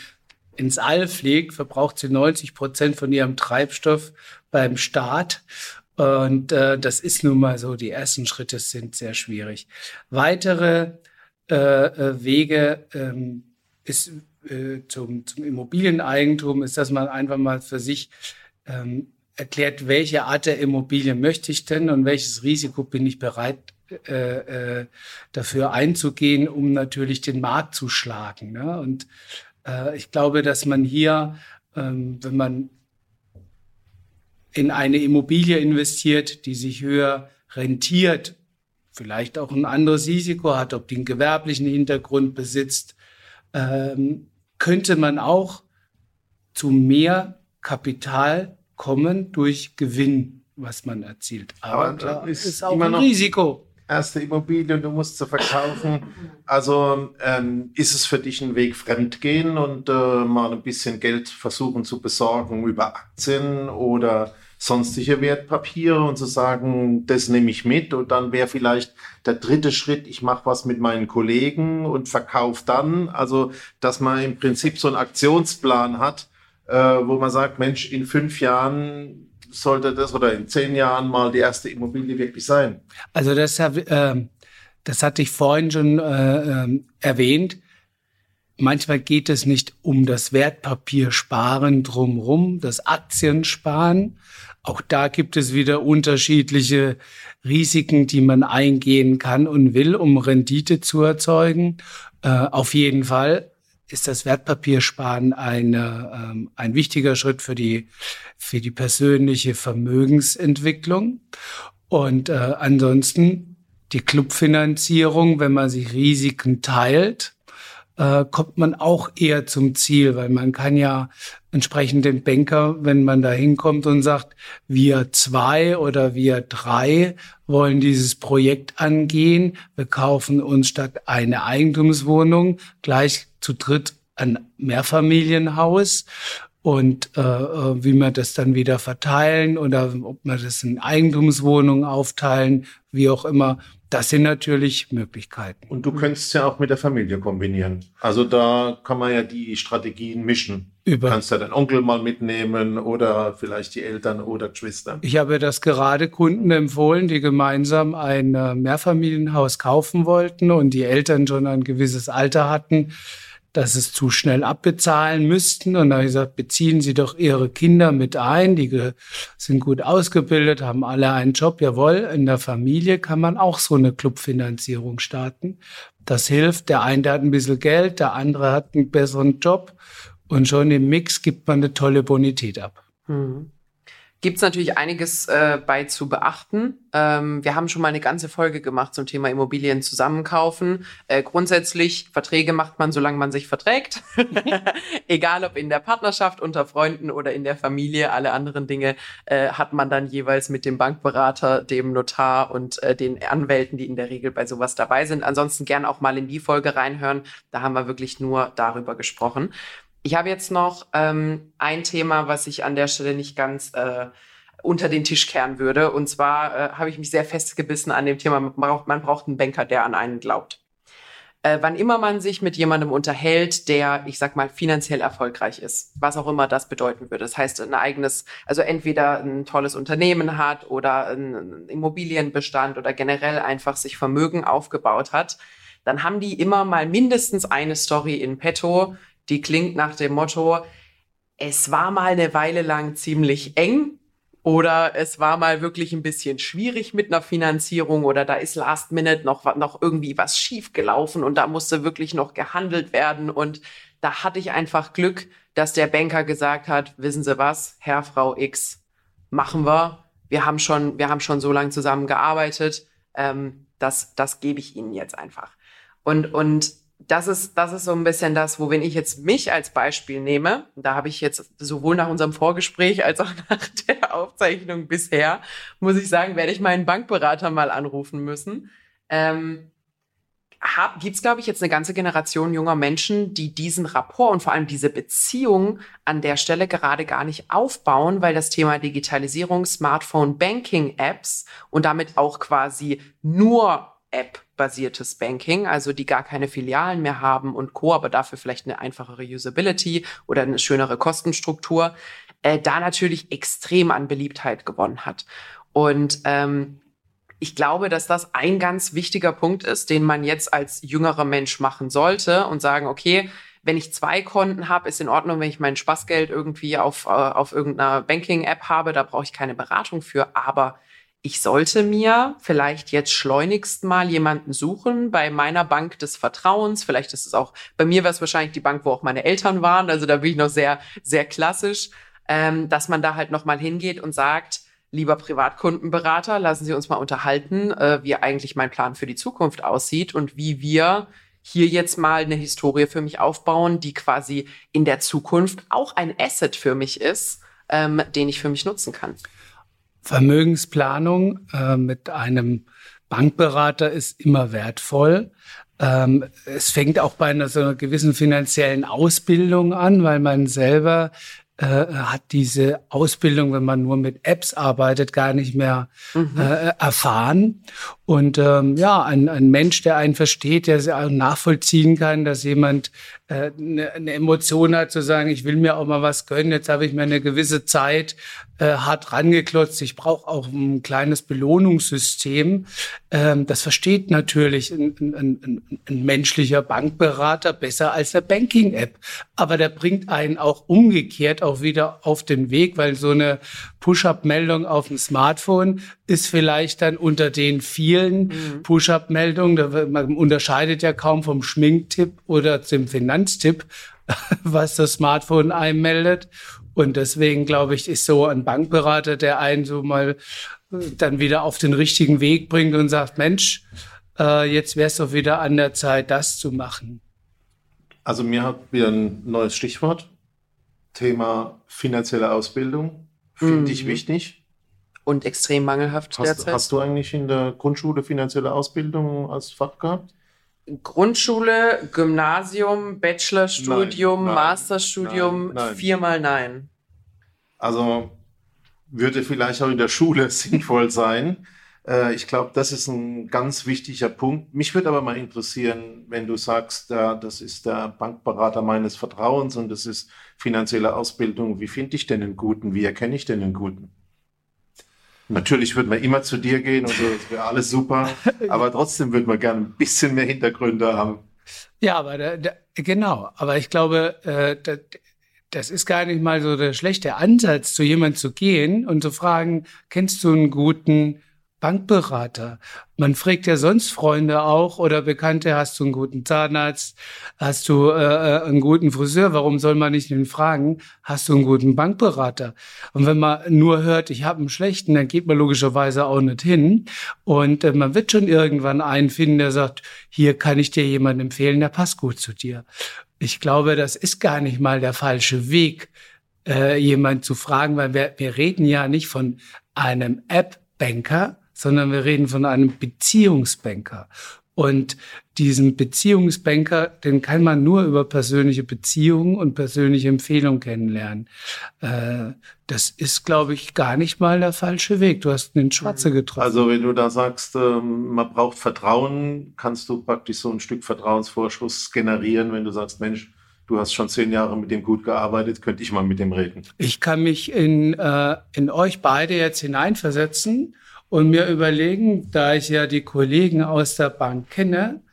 [SPEAKER 3] ins All fliegt, verbraucht sie 90 Prozent von ihrem Treibstoff beim Start. Und äh, das ist nun mal so. Die ersten Schritte sind sehr schwierig. Weitere äh, äh Wege ähm, ist äh, zum, zum Immobilieneigentum ist, dass man einfach mal für sich ähm, erklärt, welche Art der Immobilie möchte ich denn und welches Risiko bin ich bereit äh, äh, dafür einzugehen, um natürlich den Markt zu schlagen. Ne? Und äh, ich glaube, dass man hier, ähm, wenn man in eine Immobilie investiert, die sich höher rentiert, vielleicht auch ein anderes Risiko hat, ob die einen gewerblichen Hintergrund besitzt, ähm, könnte man auch zu mehr Kapital kommen durch Gewinn, was man erzielt.
[SPEAKER 4] Aber, Aber klar, ist, ist auch ein Risiko. Erste Immobilie und du musst sie verkaufen. Also ähm, ist es für dich ein Weg fremdgehen und äh, mal ein bisschen Geld versuchen zu besorgen über Aktien oder sonstige Wertpapiere und zu sagen, das nehme ich mit und dann wäre vielleicht der dritte Schritt, ich mache was mit meinen Kollegen und verkaufe dann. Also, dass man im Prinzip so einen Aktionsplan hat, äh, wo man sagt, Mensch, in fünf Jahren sollte das oder in zehn Jahren mal die erste Immobilie wirklich sein.
[SPEAKER 3] Also das, äh, das hatte ich vorhin schon äh, ähm, erwähnt. Manchmal geht es nicht um das Wertpapiersparen drumherum, das Aktiensparen. Auch da gibt es wieder unterschiedliche Risiken, die man eingehen kann und will, um Rendite zu erzeugen. Äh, auf jeden Fall ist das Wertpapiersparen eine, ähm, ein wichtiger Schritt für die, für die persönliche Vermögensentwicklung. Und äh, ansonsten die Clubfinanzierung, wenn man sich Risiken teilt, äh, kommt man auch eher zum Ziel, weil man kann ja entsprechend den Banker, wenn man da hinkommt und sagt, wir zwei oder wir drei wollen dieses Projekt angehen, wir kaufen uns statt eine Eigentumswohnung gleich zu dritt ein Mehrfamilienhaus und äh, äh wie wir das dann wieder verteilen oder ob wir das in Eigentumswohnungen aufteilen, wie auch immer. Das sind natürlich Möglichkeiten.
[SPEAKER 4] Und du könntest ja auch mit der Familie kombinieren. Also da kann man ja die Strategien mischen. Über. Du kannst ja deinen Onkel mal mitnehmen oder vielleicht die Eltern oder Geschwister.
[SPEAKER 3] Ich habe das gerade Kunden empfohlen, die gemeinsam ein äh, Mehrfamilienhaus kaufen wollten und die Eltern schon ein gewisses Alter hatten dass es zu schnell abbezahlen müssten. Und da habe ich gesagt, beziehen Sie doch Ihre Kinder mit ein, die sind gut ausgebildet, haben alle einen Job. Jawohl, in der Familie kann man auch so eine Clubfinanzierung starten. Das hilft. Der eine hat ein bisschen Geld, der andere hat einen besseren Job. Und schon im Mix gibt man eine tolle Bonität ab. Mhm
[SPEAKER 2] gibt es natürlich einiges äh, bei zu beachten. Ähm, wir haben schon mal eine ganze Folge gemacht zum Thema Immobilien zusammenkaufen. Äh, grundsätzlich, Verträge macht man, solange man sich verträgt. [LAUGHS] Egal ob in der Partnerschaft, unter Freunden oder in der Familie. Alle anderen Dinge äh, hat man dann jeweils mit dem Bankberater, dem Notar und äh, den Anwälten, die in der Regel bei sowas dabei sind. Ansonsten gern auch mal in die Folge reinhören. Da haben wir wirklich nur darüber gesprochen. Ich habe jetzt noch ähm, ein Thema, was ich an der Stelle nicht ganz äh, unter den Tisch kehren würde. Und zwar äh, habe ich mich sehr festgebissen an dem Thema, man braucht, man braucht einen Banker, der an einen glaubt. Äh, wann immer man sich mit jemandem unterhält, der, ich sag mal, finanziell erfolgreich ist, was auch immer das bedeuten würde. Das heißt, ein eigenes, also entweder ein tolles Unternehmen hat oder einen Immobilienbestand oder generell einfach sich Vermögen aufgebaut hat, dann haben die immer mal mindestens eine Story in petto, die klingt nach dem Motto, es war mal eine Weile lang ziemlich eng oder es war mal wirklich ein bisschen schwierig mit einer Finanzierung oder da ist last minute noch, noch irgendwie was schief gelaufen und da musste wirklich noch gehandelt werden und da hatte ich einfach Glück, dass der Banker gesagt hat, wissen Sie was, Herr, Frau X, machen wir. Wir haben schon, wir haben schon so lange zusammengearbeitet. Ähm, das, das gebe ich Ihnen jetzt einfach. Und, und das ist, das ist so ein bisschen das, wo wenn ich jetzt mich als Beispiel nehme, da habe ich jetzt sowohl nach unserem Vorgespräch als auch [LAUGHS] nach der Aufzeichnung bisher, muss ich sagen, werde ich meinen Bankberater mal anrufen müssen. Ähm, Gibt es, glaube ich, jetzt eine ganze Generation junger Menschen, die diesen Rapport und vor allem diese Beziehung an der Stelle gerade gar nicht aufbauen, weil das Thema Digitalisierung, Smartphone, Banking-Apps und damit auch quasi nur App-basiertes Banking, also die gar keine Filialen mehr haben und Co., aber dafür vielleicht eine einfachere Usability oder eine schönere Kostenstruktur, äh, da natürlich extrem an Beliebtheit gewonnen hat. Und ähm, ich glaube, dass das ein ganz wichtiger Punkt ist, den man jetzt als jüngerer Mensch machen sollte und sagen, okay, wenn ich zwei Konten habe, ist in Ordnung, wenn ich mein Spaßgeld irgendwie auf, äh, auf irgendeiner Banking-App habe, da brauche ich keine Beratung für, aber ich sollte mir vielleicht jetzt schleunigst mal jemanden suchen bei meiner Bank des Vertrauens. Vielleicht ist es auch, bei mir wäre es wahrscheinlich die Bank, wo auch meine Eltern waren. Also da bin ich noch sehr, sehr klassisch, ähm, dass man da halt nochmal hingeht und sagt, lieber Privatkundenberater, lassen Sie uns mal unterhalten, äh, wie eigentlich mein Plan für die Zukunft aussieht und wie wir hier jetzt mal eine Historie für mich aufbauen, die quasi in der Zukunft auch ein Asset für mich ist, ähm, den ich für mich nutzen kann.
[SPEAKER 3] Vermögensplanung äh, mit einem Bankberater ist immer wertvoll. Ähm, es fängt auch bei einer so einer gewissen finanziellen Ausbildung an, weil man selber äh, hat diese Ausbildung, wenn man nur mit Apps arbeitet, gar nicht mehr mhm. äh, erfahren. Und ähm, ja, ein, ein Mensch, der einen versteht, der auch nachvollziehen kann, dass jemand äh, eine, eine Emotion hat, zu sagen, ich will mir auch mal was gönnen, jetzt habe ich mir eine gewisse Zeit äh, hart rangeklotzt, ich brauche auch ein kleines Belohnungssystem. Ähm, das versteht natürlich ein, ein, ein, ein menschlicher Bankberater besser als eine Banking-App. Aber der bringt einen auch umgekehrt auch wieder auf den Weg, weil so eine Push-up-Meldung auf dem Smartphone ist vielleicht dann unter den vielen mhm. Push-up-Meldungen, man unterscheidet ja kaum vom Schminktipp oder zum Finanztipp, [LAUGHS] was das Smartphone einmeldet. Und deswegen glaube ich, ist so ein Bankberater, der einen so mal äh, dann wieder auf den richtigen Weg bringt und sagt, Mensch, äh, jetzt wäre es doch wieder an der Zeit, das zu machen.
[SPEAKER 4] Also mir hat wieder ein neues Stichwort. Thema finanzielle Ausbildung. Finde mhm. ich wichtig.
[SPEAKER 2] Und extrem mangelhaft
[SPEAKER 4] hast, derzeit. Hast du eigentlich in der Grundschule finanzielle Ausbildung als Fach gehabt?
[SPEAKER 2] Grundschule, Gymnasium, Bachelorstudium, nein, nein, Masterstudium, nein, nein. viermal nein.
[SPEAKER 4] Also würde vielleicht auch in der Schule [LAUGHS] sinnvoll sein. Äh, ich glaube, das ist ein ganz wichtiger Punkt. Mich würde aber mal interessieren, wenn du sagst, das ist der Bankberater meines Vertrauens und das ist finanzielle Ausbildung. Wie finde ich denn einen guten? Wie erkenne ich denn einen guten? Natürlich würde man immer zu dir gehen und so, das wäre alles super. [LAUGHS] Aber trotzdem würde man gerne ein bisschen mehr Hintergründe haben.
[SPEAKER 3] Ja, aber da, da, genau. Aber ich glaube, äh, da, das ist gar nicht mal so der schlechte Ansatz, zu jemandem zu gehen und zu fragen, kennst du einen guten Bankberater. Man fragt ja sonst Freunde auch oder Bekannte, hast du einen guten Zahnarzt, hast du äh, äh, einen guten Friseur, warum soll man nicht den fragen, hast du einen guten Bankberater? Und wenn man nur hört, ich habe einen schlechten, dann geht man logischerweise auch nicht hin. Und äh, man wird schon irgendwann einen finden, der sagt, hier kann ich dir jemanden empfehlen, der passt gut zu dir. Ich glaube, das ist gar nicht mal der falsche Weg, äh, jemand zu fragen, weil wir, wir reden ja nicht von einem App-Banker, sondern wir reden von einem Beziehungsbanker. Und diesen Beziehungsbanker, den kann man nur über persönliche Beziehungen und persönliche Empfehlungen kennenlernen. Äh, das ist, glaube ich, gar nicht mal der falsche Weg. Du hast den Schwarze mhm. getroffen.
[SPEAKER 4] Also wenn du da sagst, ähm, man braucht Vertrauen, kannst du praktisch so ein Stück Vertrauensvorschuss generieren, wenn du sagst, Mensch, du hast schon zehn Jahre mit dem gut gearbeitet, könnte ich mal mit dem reden.
[SPEAKER 3] Ich kann mich in, äh, in euch beide jetzt hineinversetzen und mir überlegen, da ich ja die Kollegen aus der Bank kenne,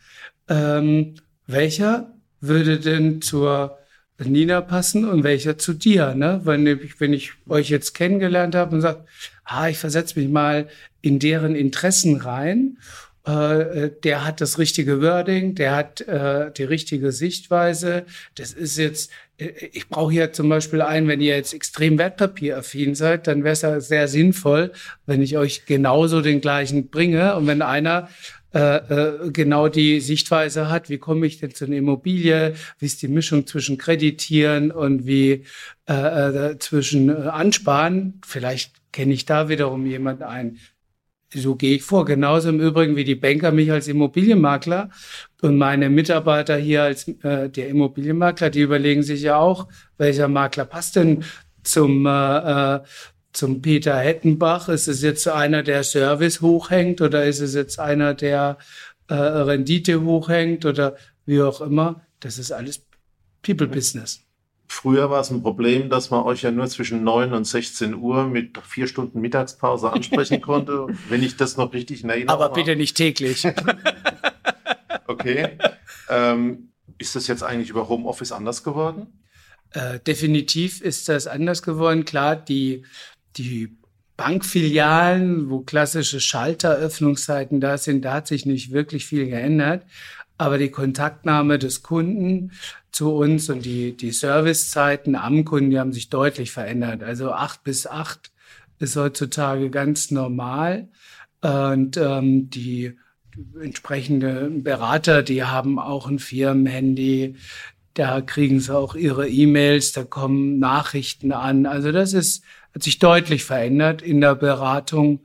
[SPEAKER 3] ähm, welcher würde denn zur Nina passen und welcher zu dir, ne? Wenn ich, wenn ich euch jetzt kennengelernt habe und sage, ah, ich versetze mich mal in deren Interessen rein äh, der hat das richtige Wording, der hat äh, die richtige Sichtweise. Das ist jetzt, äh, ich brauche hier zum Beispiel einen, wenn ihr jetzt extrem wertpapieraffin seid, dann wäre es ja sehr sinnvoll, wenn ich euch genauso den gleichen bringe. Und wenn einer äh, äh, genau die Sichtweise hat, wie komme ich denn zu einer Immobilie, wie ist die Mischung zwischen Kreditieren und wie äh, äh, zwischen äh, Ansparen. Vielleicht kenne ich da wiederum jemanden ein, so gehe ich vor. Genauso im Übrigen wie die Banker mich als Immobilienmakler und meine Mitarbeiter hier als äh, der Immobilienmakler, die überlegen sich ja auch, welcher Makler passt denn zum äh, äh, zum Peter Hettenbach? Ist es jetzt einer, der Service hochhängt oder ist es jetzt einer, der äh, Rendite hochhängt oder wie auch immer? Das ist alles People Business.
[SPEAKER 4] Früher war es ein Problem, dass man euch ja nur zwischen 9 und 16 Uhr mit vier Stunden Mittagspause ansprechen [LAUGHS] konnte, wenn ich das noch richtig in Erinnerung
[SPEAKER 3] Aber bitte nicht täglich. [LAUGHS]
[SPEAKER 4] okay. Ähm, ist das jetzt eigentlich über Homeoffice anders geworden?
[SPEAKER 3] Äh, definitiv ist das anders geworden. Klar, die, die Bankfilialen, wo klassische Schalteröffnungszeiten da sind, da hat sich nicht wirklich viel geändert. Aber die Kontaktnahme des Kunden zu uns und die, die Servicezeiten am Kunden, die haben sich deutlich verändert. Also acht bis acht ist heutzutage ganz normal. Und ähm, die entsprechenden Berater, die haben auch ein Firmenhandy. Da kriegen sie auch ihre E-Mails, da kommen Nachrichten an. Also das ist, hat sich deutlich verändert in der Beratung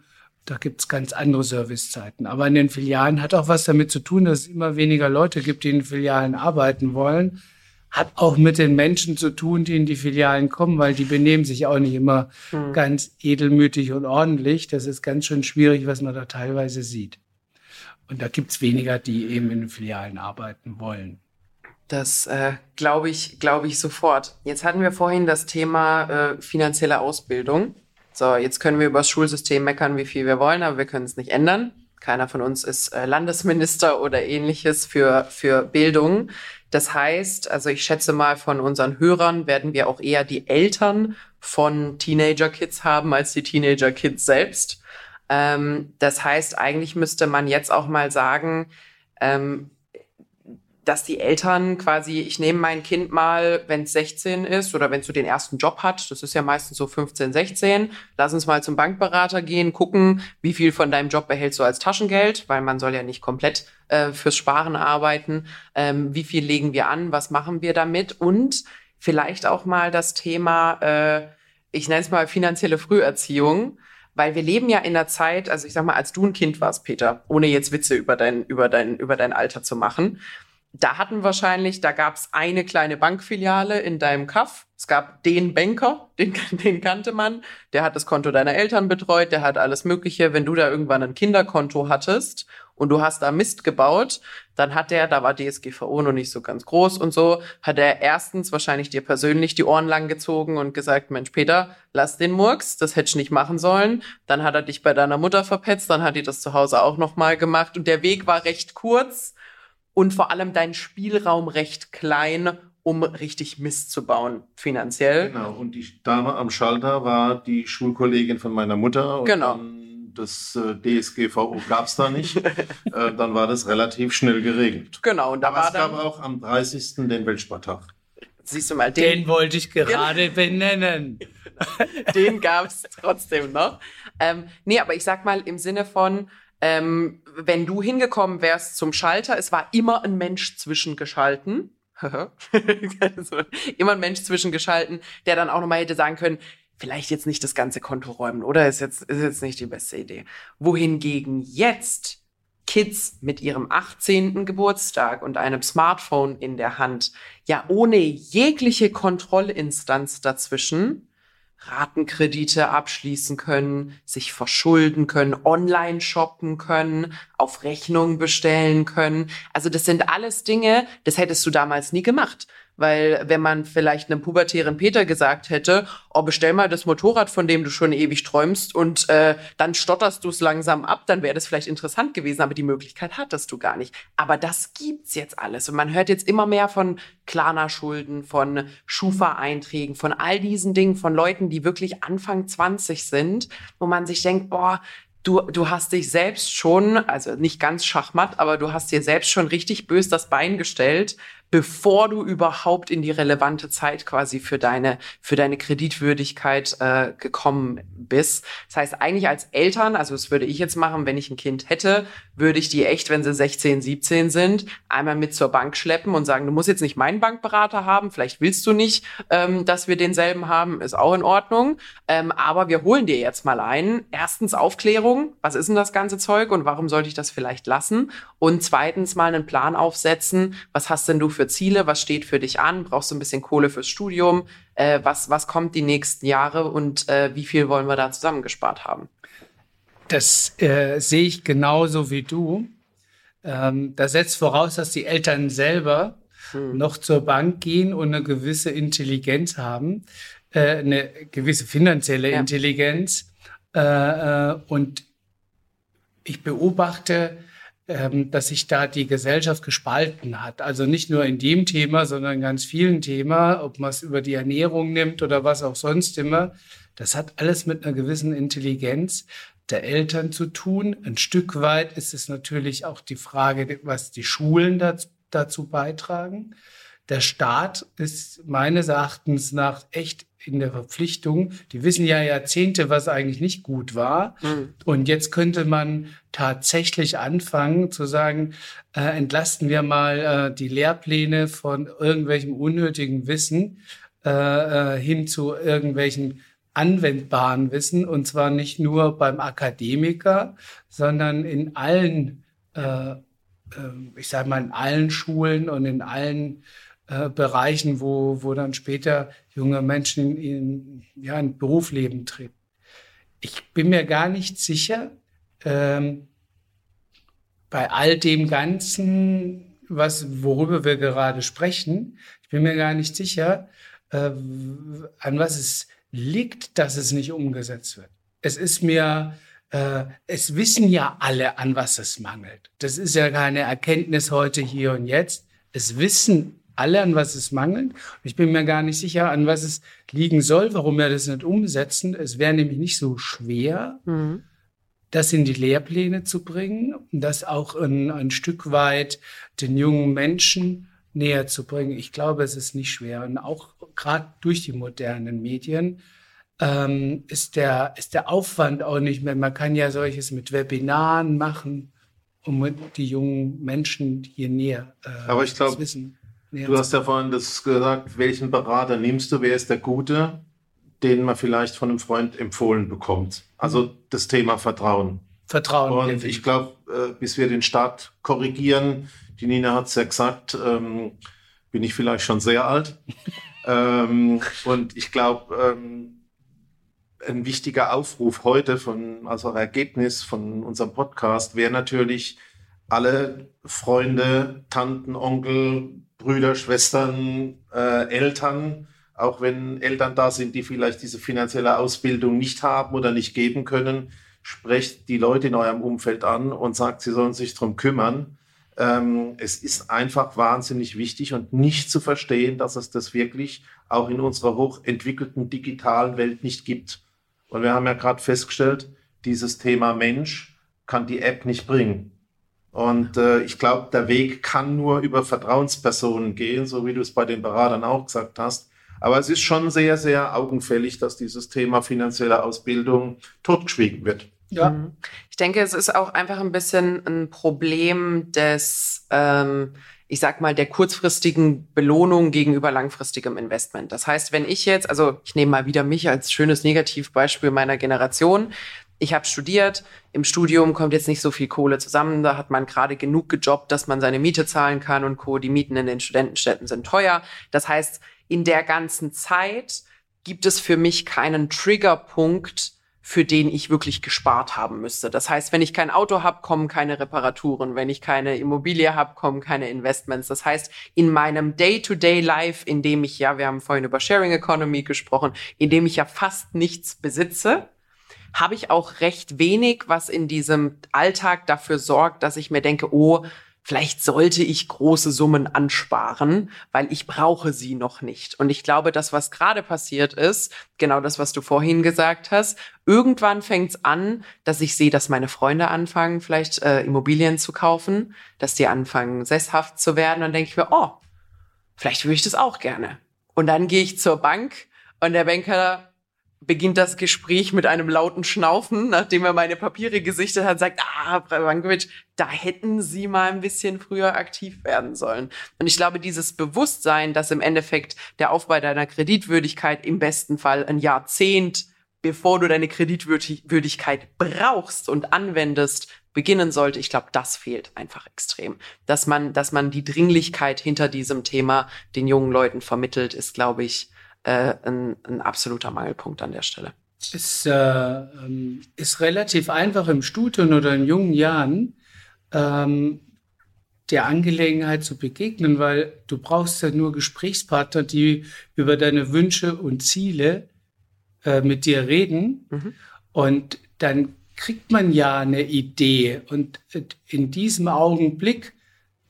[SPEAKER 3] da gibt's ganz andere Servicezeiten. Aber in den Filialen hat auch was damit zu tun, dass es immer weniger Leute gibt, die in den Filialen arbeiten wollen. Hat auch mit den Menschen zu tun, die in die Filialen kommen, weil die benehmen sich auch nicht immer mhm. ganz edelmütig und ordentlich. Das ist ganz schön schwierig, was man da teilweise sieht. Und da gibt's weniger, die eben in den Filialen arbeiten wollen.
[SPEAKER 2] Das äh, glaube ich, glaube ich sofort. Jetzt hatten wir vorhin das Thema äh, finanzielle Ausbildung. So, jetzt können wir über das Schulsystem meckern, wie viel wir wollen, aber wir können es nicht ändern. Keiner von uns ist äh, Landesminister oder ähnliches für, für Bildung. Das heißt, also ich schätze mal, von unseren Hörern werden wir auch eher die Eltern von Teenager-Kids haben als die Teenager-Kids selbst. Ähm, das heißt, eigentlich müsste man jetzt auch mal sagen, ähm, dass die Eltern quasi, ich nehme mein Kind mal, wenn es 16 ist oder wenn es so den ersten Job hat, das ist ja meistens so 15, 16, lass uns mal zum Bankberater gehen, gucken, wie viel von deinem Job behältst du als Taschengeld, weil man soll ja nicht komplett äh, fürs Sparen arbeiten, ähm, wie viel legen wir an, was machen wir damit? Und vielleicht auch mal das Thema, äh, ich nenne es mal finanzielle Früherziehung, weil wir leben ja in einer Zeit, also ich sag mal, als du ein Kind warst, Peter, ohne jetzt Witze über dein, über dein, über dein Alter zu machen, da hatten wahrscheinlich, da gab es eine kleine Bankfiliale in deinem Kaff. Es gab den Banker, [LAUGHS] den, den kannte man, der hat das Konto deiner Eltern betreut, der hat alles Mögliche. Wenn du da irgendwann ein Kinderkonto hattest und du hast da Mist gebaut, dann hat der, da war DSGVO noch nicht so ganz groß und so, hat er erstens wahrscheinlich dir persönlich die Ohren lang gezogen und gesagt, Mensch, Peter, lass den Murks, das hättest du nicht machen sollen. Dann hat er dich bei deiner Mutter verpetzt, dann hat die das zu Hause auch nochmal gemacht und der Weg war recht kurz und vor allem dein Spielraum recht klein, um richtig Mist zu bauen, finanziell.
[SPEAKER 4] Genau, und die Dame am Schalter war die Schulkollegin von meiner Mutter.
[SPEAKER 2] genau.
[SPEAKER 4] das äh, DSGVO gab es da nicht. [LAUGHS] äh, dann war das relativ schnell geregelt.
[SPEAKER 2] Genau,
[SPEAKER 4] und da Aber war es gab auch am 30. den Weltspartag.
[SPEAKER 2] Siehst du mal,
[SPEAKER 3] den, den wollte ich gerade benennen. [LAUGHS]
[SPEAKER 2] den gab es trotzdem noch. Ähm, nee, aber ich sag mal im Sinne von, ähm, wenn du hingekommen wärst zum Schalter, es war immer ein Mensch zwischengeschalten. [LAUGHS] immer ein Mensch zwischengeschalten, der dann auch nochmal hätte sagen können, vielleicht jetzt nicht das ganze Konto räumen, oder? Ist jetzt, ist jetzt nicht die beste Idee. Wohingegen jetzt Kids mit ihrem 18. Geburtstag und einem Smartphone in der Hand, ja ohne jegliche Kontrollinstanz dazwischen, Ratenkredite abschließen können, sich verschulden können, online shoppen können, auf Rechnung bestellen können. Also das sind alles Dinge, das hättest du damals nie gemacht. Weil wenn man vielleicht einem pubertären Peter gesagt hätte, oh, bestell mal das Motorrad, von dem du schon ewig träumst und äh, dann stotterst du es langsam ab, dann wäre das vielleicht interessant gewesen, aber die Möglichkeit hattest du gar nicht. Aber das gibt's jetzt alles und man hört jetzt immer mehr von Klarna-Schulden, von Schufa-Einträgen, von all diesen Dingen, von Leuten, die wirklich Anfang 20 sind, wo man sich denkt, boah, du, du hast dich selbst schon, also nicht ganz schachmatt, aber du hast dir selbst schon richtig bös das Bein gestellt, bevor du überhaupt in die relevante Zeit quasi für deine, für deine Kreditwürdigkeit äh, gekommen bist. Das heißt, eigentlich als Eltern, also das würde ich jetzt machen, wenn ich ein Kind hätte, würde ich die echt, wenn sie 16, 17 sind, einmal mit zur Bank schleppen und sagen, du musst jetzt nicht meinen Bankberater haben, vielleicht willst du nicht, ähm, dass wir denselben haben, ist auch in Ordnung. Ähm, aber wir holen dir jetzt mal einen. Erstens Aufklärung, was ist denn das ganze Zeug und warum sollte ich das vielleicht lassen? Und zweitens mal einen Plan aufsetzen, was hast denn du für Ziele, was steht für dich an, brauchst du ein bisschen Kohle fürs Studium, äh, was, was kommt die nächsten Jahre und äh, wie viel wollen wir da zusammengespart haben?
[SPEAKER 3] Das äh, sehe ich genauso wie du. Ähm, das setzt voraus, dass die Eltern selber hm. noch zur Bank gehen und eine gewisse Intelligenz haben, äh, eine gewisse finanzielle ja. Intelligenz. Äh, äh, und ich beobachte, dass sich da die Gesellschaft gespalten hat. Also nicht nur in dem Thema, sondern in ganz vielen Themen, ob man es über die Ernährung nimmt oder was auch sonst immer. Das hat alles mit einer gewissen Intelligenz der Eltern zu tun. Ein Stück weit ist es natürlich auch die Frage, was die Schulen dazu beitragen. Der Staat ist meines Erachtens nach echt in der Verpflichtung. Die wissen ja Jahrzehnte, was eigentlich nicht gut war. Mhm. Und jetzt könnte man tatsächlich anfangen zu sagen, äh, entlasten wir mal äh, die Lehrpläne von irgendwelchem unnötigen Wissen äh, äh hin zu irgendwelchen anwendbaren Wissen. Und zwar nicht nur beim Akademiker, sondern in allen, äh, äh ich sage mal, in allen Schulen und in allen äh, Bereichen, wo, wo dann später junge Menschen in, in, ja, in Berufsleben treten. Ich bin mir gar nicht sicher, ähm, bei all dem Ganzen, was, worüber wir gerade sprechen, ich bin mir gar nicht sicher, äh, an was es liegt, dass es nicht umgesetzt wird. Es ist mir, äh, es wissen ja alle, an was es mangelt. Das ist ja keine Erkenntnis heute, hier und jetzt. Es wissen alle, an was es mangelt. Ich bin mir gar nicht sicher, an was es liegen soll, warum wir das nicht umsetzen. Es wäre nämlich nicht so schwer. Mhm. das in die Lehrpläne zu bringen und das auch ein, ein Stück weit den jungen Menschen näher zu bringen. Ich glaube, es ist nicht schwer. Und auch gerade durch die modernen Medien ähm, ist, der, ist der Aufwand auch nicht mehr. Man kann ja solches mit Webinaren machen, um die jungen Menschen hier näher
[SPEAKER 4] äh, Aber ich glaube, du hast ja vorhin das gesagt, welchen Berater nimmst du, wer ist der Gute? den man vielleicht von einem Freund empfohlen bekommt. Also mhm. das Thema Vertrauen.
[SPEAKER 3] Vertrauen.
[SPEAKER 4] Und ich glaube, äh, bis wir den Start korrigieren, die Nina hat es ja gesagt, ähm, bin ich vielleicht schon sehr alt. [LAUGHS] ähm, und ich glaube, ähm, ein wichtiger Aufruf heute von, also Ergebnis von unserem Podcast wäre natürlich, alle Freunde, Tanten, Onkel, Brüder, Schwestern, äh, Eltern, auch wenn Eltern da sind, die vielleicht diese finanzielle Ausbildung nicht haben oder nicht geben können, sprecht die Leute in eurem Umfeld an und sagt, sie sollen sich darum kümmern. Ähm, es ist einfach wahnsinnig wichtig und nicht zu verstehen, dass es das wirklich auch in unserer hochentwickelten digitalen Welt nicht gibt. Und wir haben ja gerade festgestellt, dieses Thema Mensch kann die App nicht bringen. Und äh, ich glaube, der Weg kann nur über Vertrauenspersonen gehen, so wie du es bei den Beratern auch gesagt hast. Aber es ist schon sehr, sehr augenfällig, dass dieses Thema finanzielle Ausbildung totgeschwiegen wird.
[SPEAKER 2] Ja. Mhm. Ich denke, es ist auch einfach ein bisschen ein Problem des, ähm, ich sag mal, der kurzfristigen Belohnung gegenüber langfristigem Investment. Das heißt, wenn ich jetzt, also ich nehme mal wieder mich als schönes Negativbeispiel meiner Generation. Ich habe studiert, im Studium kommt jetzt nicht so viel Kohle zusammen, da hat man gerade genug gejobbt, dass man seine Miete zahlen kann und Co. Die Mieten in den Studentenstädten sind teuer. Das heißt, in der ganzen Zeit gibt es für mich keinen Triggerpunkt, für den ich wirklich gespart haben müsste. Das heißt, wenn ich kein Auto habe, kommen keine Reparaturen. Wenn ich keine Immobilie habe, kommen keine Investments. Das heißt, in meinem Day-to-Day-Life, in dem ich ja, wir haben vorhin über Sharing Economy gesprochen, in dem ich ja fast nichts besitze, habe ich auch recht wenig, was in diesem Alltag dafür sorgt, dass ich mir denke, oh, vielleicht sollte ich große Summen ansparen, weil ich brauche sie noch nicht. Und ich glaube, das, was gerade passiert ist, genau das, was du vorhin gesagt hast, irgendwann fängt es an, dass ich sehe, dass meine Freunde anfangen, vielleicht äh, Immobilien zu kaufen, dass die anfangen, sesshaft zu werden. Und denke ich mir, oh, vielleicht würde ich das auch gerne. Und dann gehe ich zur Bank und der Banker beginnt das Gespräch mit einem lauten Schnaufen, nachdem er meine Papiere gesichtet hat, sagt, ah, Brankovic, da hätten Sie mal ein bisschen früher aktiv werden sollen. Und ich glaube, dieses Bewusstsein, dass im Endeffekt der Aufbau deiner Kreditwürdigkeit im besten Fall ein Jahrzehnt, bevor du deine Kreditwürdigkeit brauchst und anwendest, beginnen sollte, ich glaube, das fehlt einfach extrem. Dass man, dass man die Dringlichkeit hinter diesem Thema den jungen Leuten vermittelt, ist, glaube ich, äh, ein, ein absoluter Mangelpunkt an der Stelle.
[SPEAKER 3] Es äh, ähm, ist relativ einfach im Studium oder in jungen Jahren ähm, der Angelegenheit zu begegnen, weil du brauchst ja nur Gesprächspartner, die über deine Wünsche und Ziele äh, mit dir reden. Mhm. Und dann kriegt man ja eine Idee. Und in diesem Augenblick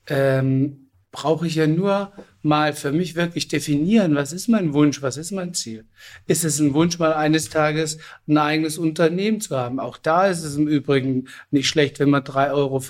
[SPEAKER 3] ähm, brauche ich ja nur mal für mich wirklich definieren, was ist mein Wunsch, was ist mein Ziel. Ist es ein Wunsch, mal eines Tages ein eigenes Unternehmen zu haben? Auch da ist es im Übrigen nicht schlecht, wenn man 3,50 Euro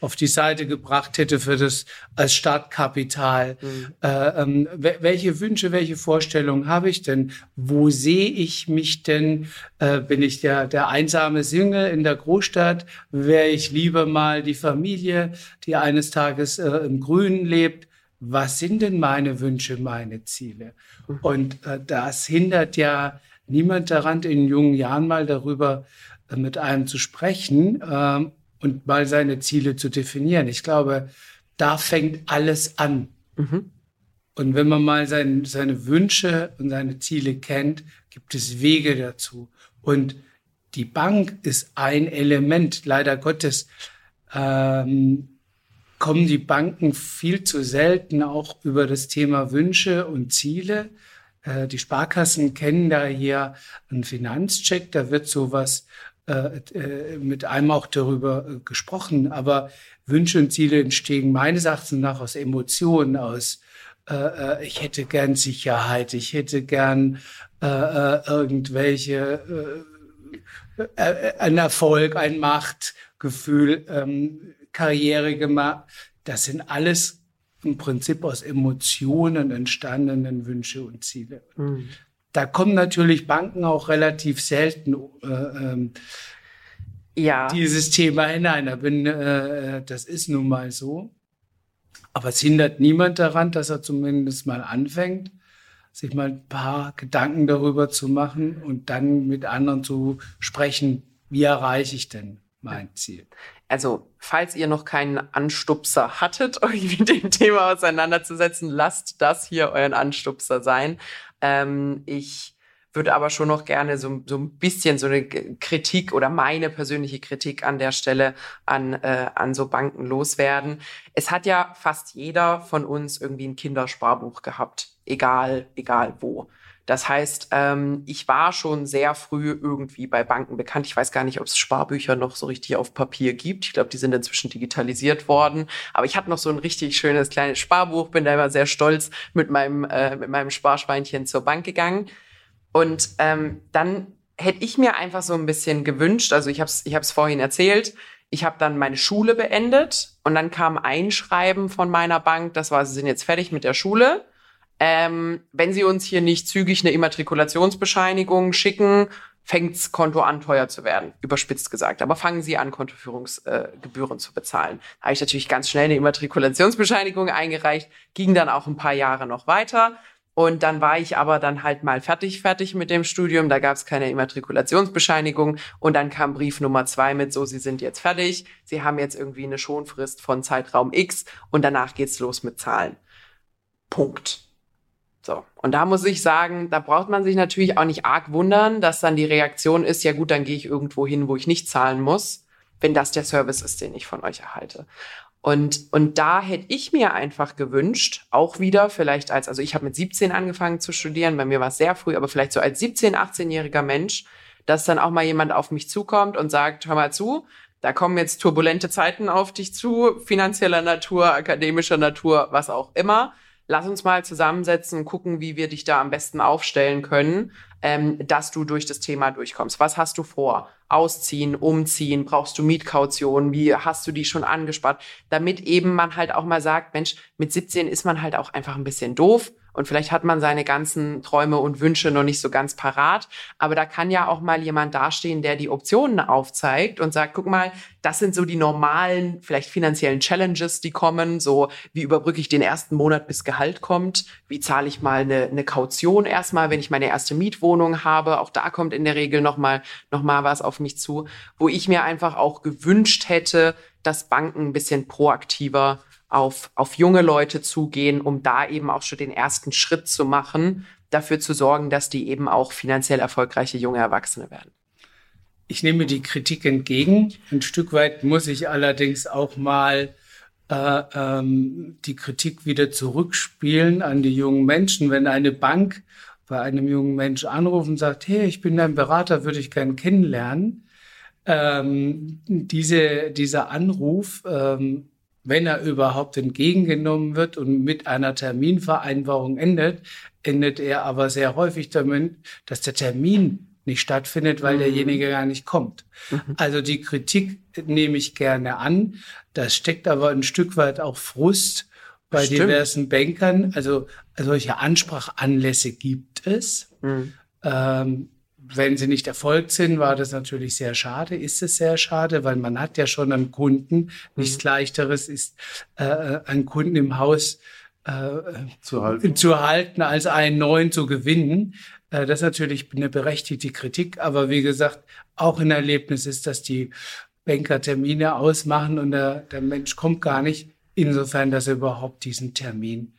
[SPEAKER 3] auf die Seite gebracht hätte für das als Startkapital. Mhm. Äh, ähm, welche Wünsche, welche Vorstellungen habe ich denn? Wo sehe ich mich denn? Äh, bin ich der, der einsame Single in der Großstadt? Wäre ich lieber mal die Familie, die eines Tages äh, im Grünen lebt? Was sind denn meine Wünsche, meine Ziele? Mhm. Und äh, das hindert ja niemand daran, in jungen Jahren mal darüber äh, mit einem zu sprechen. Ähm, und mal seine Ziele zu definieren. Ich glaube, da fängt alles an. Mhm. Und wenn man mal sein, seine Wünsche und seine Ziele kennt, gibt es Wege dazu. Und die Bank ist ein Element. Leider Gottes ähm, kommen die Banken viel zu selten auch über das Thema Wünsche und Ziele. Äh, die Sparkassen kennen da hier einen Finanzcheck, da wird sowas mit einem auch darüber äh, gesprochen. Aber Wünsche und Ziele entstehen meines Erachtens nach aus Emotionen, aus äh, ich hätte gern Sicherheit, ich hätte gern äh, irgendwelche äh, ein Erfolg, ein Machtgefühl, ähm, Karriere gemacht. Das sind alles im Prinzip aus Emotionen entstandenen Wünsche und Ziele. Mhm. Da kommen natürlich Banken auch relativ selten äh, ähm, ja. dieses Thema hinein. Da bin, äh, das ist nun mal so. Aber es hindert niemand daran, dass er zumindest mal anfängt, sich mal ein paar Gedanken darüber zu machen und dann mit anderen zu sprechen, wie erreiche ich denn mein Ziel.
[SPEAKER 2] Also, falls ihr noch keinen Anstupser hattet, [LAUGHS] euch mit dem Thema auseinanderzusetzen, lasst das hier euren Anstupser sein. Ähm, ich würde aber schon noch gerne so, so ein bisschen so eine Kritik oder meine persönliche Kritik an der Stelle an, äh, an so Banken loswerden. Es hat ja fast jeder von uns irgendwie ein Kindersparbuch gehabt, egal, egal wo. Das heißt, ähm, ich war schon sehr früh irgendwie bei Banken bekannt. Ich weiß gar nicht, ob es Sparbücher noch so richtig auf Papier gibt. Ich glaube, die sind inzwischen digitalisiert worden. Aber ich hatte noch so ein richtig schönes kleines Sparbuch, bin da immer sehr stolz mit meinem, äh, mit meinem Sparschweinchen zur Bank gegangen. Und ähm, dann hätte ich mir einfach so ein bisschen gewünscht, also ich habe es ich hab's vorhin erzählt, ich habe dann meine Schule beendet und dann kam ein Schreiben von meiner Bank, das war, sie sind jetzt fertig mit der Schule ähm, wenn Sie uns hier nicht zügig eine Immatrikulationsbescheinigung schicken, fängt's Konto an, teuer zu werden, überspitzt gesagt. Aber fangen Sie an, Kontoführungsgebühren äh, zu bezahlen. Da habe ich natürlich ganz schnell eine Immatrikulationsbescheinigung eingereicht, ging dann auch ein paar Jahre noch weiter. Und dann war ich aber dann halt mal fertig, fertig mit dem Studium. Da gab es keine Immatrikulationsbescheinigung. Und dann kam Brief Nummer zwei mit, so, Sie sind jetzt fertig. Sie haben jetzt irgendwie eine Schonfrist von Zeitraum X. Und danach geht's los mit Zahlen. Punkt. So. Und da muss ich sagen, da braucht man sich natürlich auch nicht arg wundern, dass dann die Reaktion ist, ja gut, dann gehe ich irgendwo hin, wo ich nicht zahlen muss, wenn das der Service ist, den ich von euch erhalte. Und, und da hätte ich mir einfach gewünscht, auch wieder vielleicht als, also ich habe mit 17 angefangen zu studieren, bei mir war es sehr früh, aber vielleicht so als 17, 18-jähriger Mensch, dass dann auch mal jemand auf mich zukommt und sagt, hör mal zu, da kommen jetzt turbulente Zeiten auf dich zu, finanzieller Natur, akademischer Natur, was auch immer lass uns mal zusammensetzen und gucken, wie wir dich da am besten aufstellen können, ähm, dass du durch das Thema durchkommst. Was hast du vor? Ausziehen, umziehen, brauchst du Mietkaution, wie hast du die schon angespart? Damit eben man halt auch mal sagt, Mensch, mit 17 ist man halt auch einfach ein bisschen doof und vielleicht hat man seine ganzen Träume und Wünsche noch nicht so ganz parat. Aber da kann ja auch mal jemand dastehen, der die Optionen aufzeigt und sagt, guck mal, das sind so die normalen, vielleicht finanziellen Challenges, die kommen. So, wie überbrücke ich den ersten Monat, bis Gehalt kommt? Wie zahle ich mal eine, eine Kaution erstmal, wenn ich meine erste Mietwohnung habe? Auch da kommt in der Regel nochmal, noch mal was auf mich zu, wo ich mir einfach auch gewünscht hätte, dass Banken ein bisschen proaktiver auf, auf junge Leute zugehen, um da eben auch schon den ersten Schritt zu machen, dafür zu sorgen, dass die eben auch finanziell erfolgreiche junge Erwachsene werden.
[SPEAKER 3] Ich nehme die Kritik entgegen. Ein Stück weit muss ich allerdings auch mal äh, ähm, die Kritik wieder zurückspielen an die jungen Menschen. Wenn eine Bank bei einem jungen Mensch anruft und sagt, hey, ich bin dein Berater, würde ich gern kennenlernen. Ähm, diese, dieser Anruf ähm, wenn er überhaupt entgegengenommen wird und mit einer Terminvereinbarung endet, endet er aber sehr häufig damit, dass der Termin nicht stattfindet, weil mhm. derjenige gar nicht kommt. Mhm. Also die Kritik nehme ich gerne an. Das steckt aber ein Stück weit auch Frust bei Stimmt. diversen Bankern. Also solche Ansprachanlässe gibt es. Mhm. Ähm, wenn sie nicht erfolgt sind, war das natürlich sehr schade, ist es sehr schade, weil man hat ja schon einen Kunden. Nichts mhm. leichteres ist, äh, äh, einen Kunden im Haus äh, zu, halten. zu halten, als einen neuen zu gewinnen. Äh, das ist natürlich eine berechtigte Kritik, aber wie gesagt, auch ein Erlebnis ist, dass die Banker Termine ausmachen und der, der Mensch kommt gar nicht, insofern, dass er überhaupt diesen Termin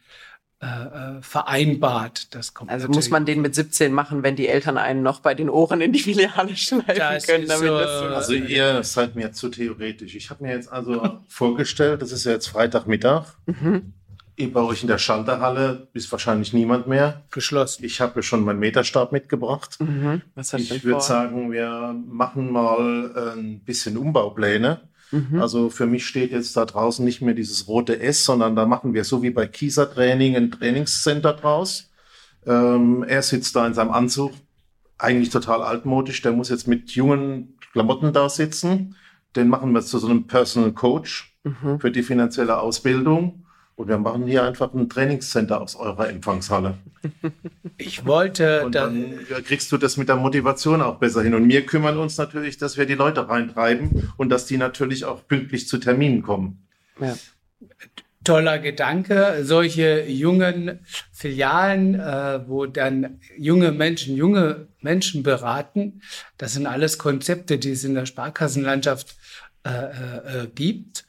[SPEAKER 3] äh, äh, vereinbart. Das
[SPEAKER 2] kommt also muss man den mit 17 machen, wenn die Eltern einen noch bei den Ohren in die Filiale [LAUGHS] schneiden das können. Damit so, das
[SPEAKER 4] so also ihr seid mir zu theoretisch. Ich habe mir jetzt also vorgestellt, das ist ja jetzt Freitagmittag. Mhm. Ihr bei euch in der Schalterhalle ist wahrscheinlich niemand mehr.
[SPEAKER 3] Geschlossen.
[SPEAKER 4] Ich habe ja schon meinen Meterstab mitgebracht. Mhm. ich würde sagen, wir machen mal äh, ein bisschen Umbaupläne. Mhm. Also für mich steht jetzt da draußen nicht mehr dieses rote S, sondern da machen wir so wie bei Kieser Training ein Trainingscenter draus. Ähm, er sitzt da in seinem Anzug eigentlich total altmodisch, der muss jetzt mit jungen Klamotten da sitzen. Den machen wir zu so einem Personal Coach mhm. für die finanzielle Ausbildung. Und wir machen hier einfach ein Trainingscenter aus eurer Empfangshalle. [LAUGHS]
[SPEAKER 3] Ich wollte.
[SPEAKER 4] Und dann kriegst du das mit der Motivation auch besser hin. Und wir kümmern uns natürlich, dass wir die Leute reintreiben und dass die natürlich auch pünktlich zu Terminen kommen. Ja.
[SPEAKER 3] Toller Gedanke. Solche jungen Filialen, äh, wo dann junge Menschen, junge Menschen beraten, das sind alles Konzepte, die es in der Sparkassenlandschaft äh, äh, gibt.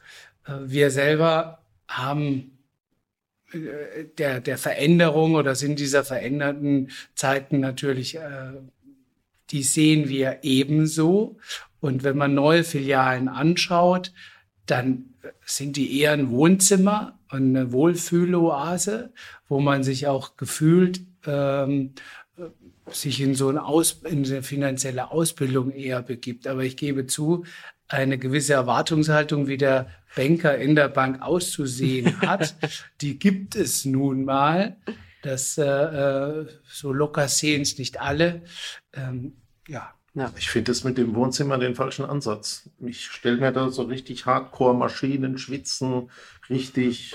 [SPEAKER 3] Äh, wir selber haben der, der Veränderung oder sind dieser veränderten Zeiten natürlich, äh, die sehen wir ebenso. Und wenn man neue Filialen anschaut, dann sind die eher ein Wohnzimmer und eine Wohlfühloase, wo man sich auch gefühlt ähm, sich in so eine, Aus in eine finanzielle Ausbildung eher begibt. Aber ich gebe zu, eine gewisse Erwartungshaltung, wie der Banker in der Bank auszusehen [LAUGHS] hat, die gibt es nun mal. Das äh, äh so locker sehen es nicht alle. Ähm,
[SPEAKER 4] ja. ja. Ich finde das mit dem Wohnzimmer den falschen Ansatz. Ich stelle mir da so richtig Hardcore-Maschinen, Schwitzen, richtig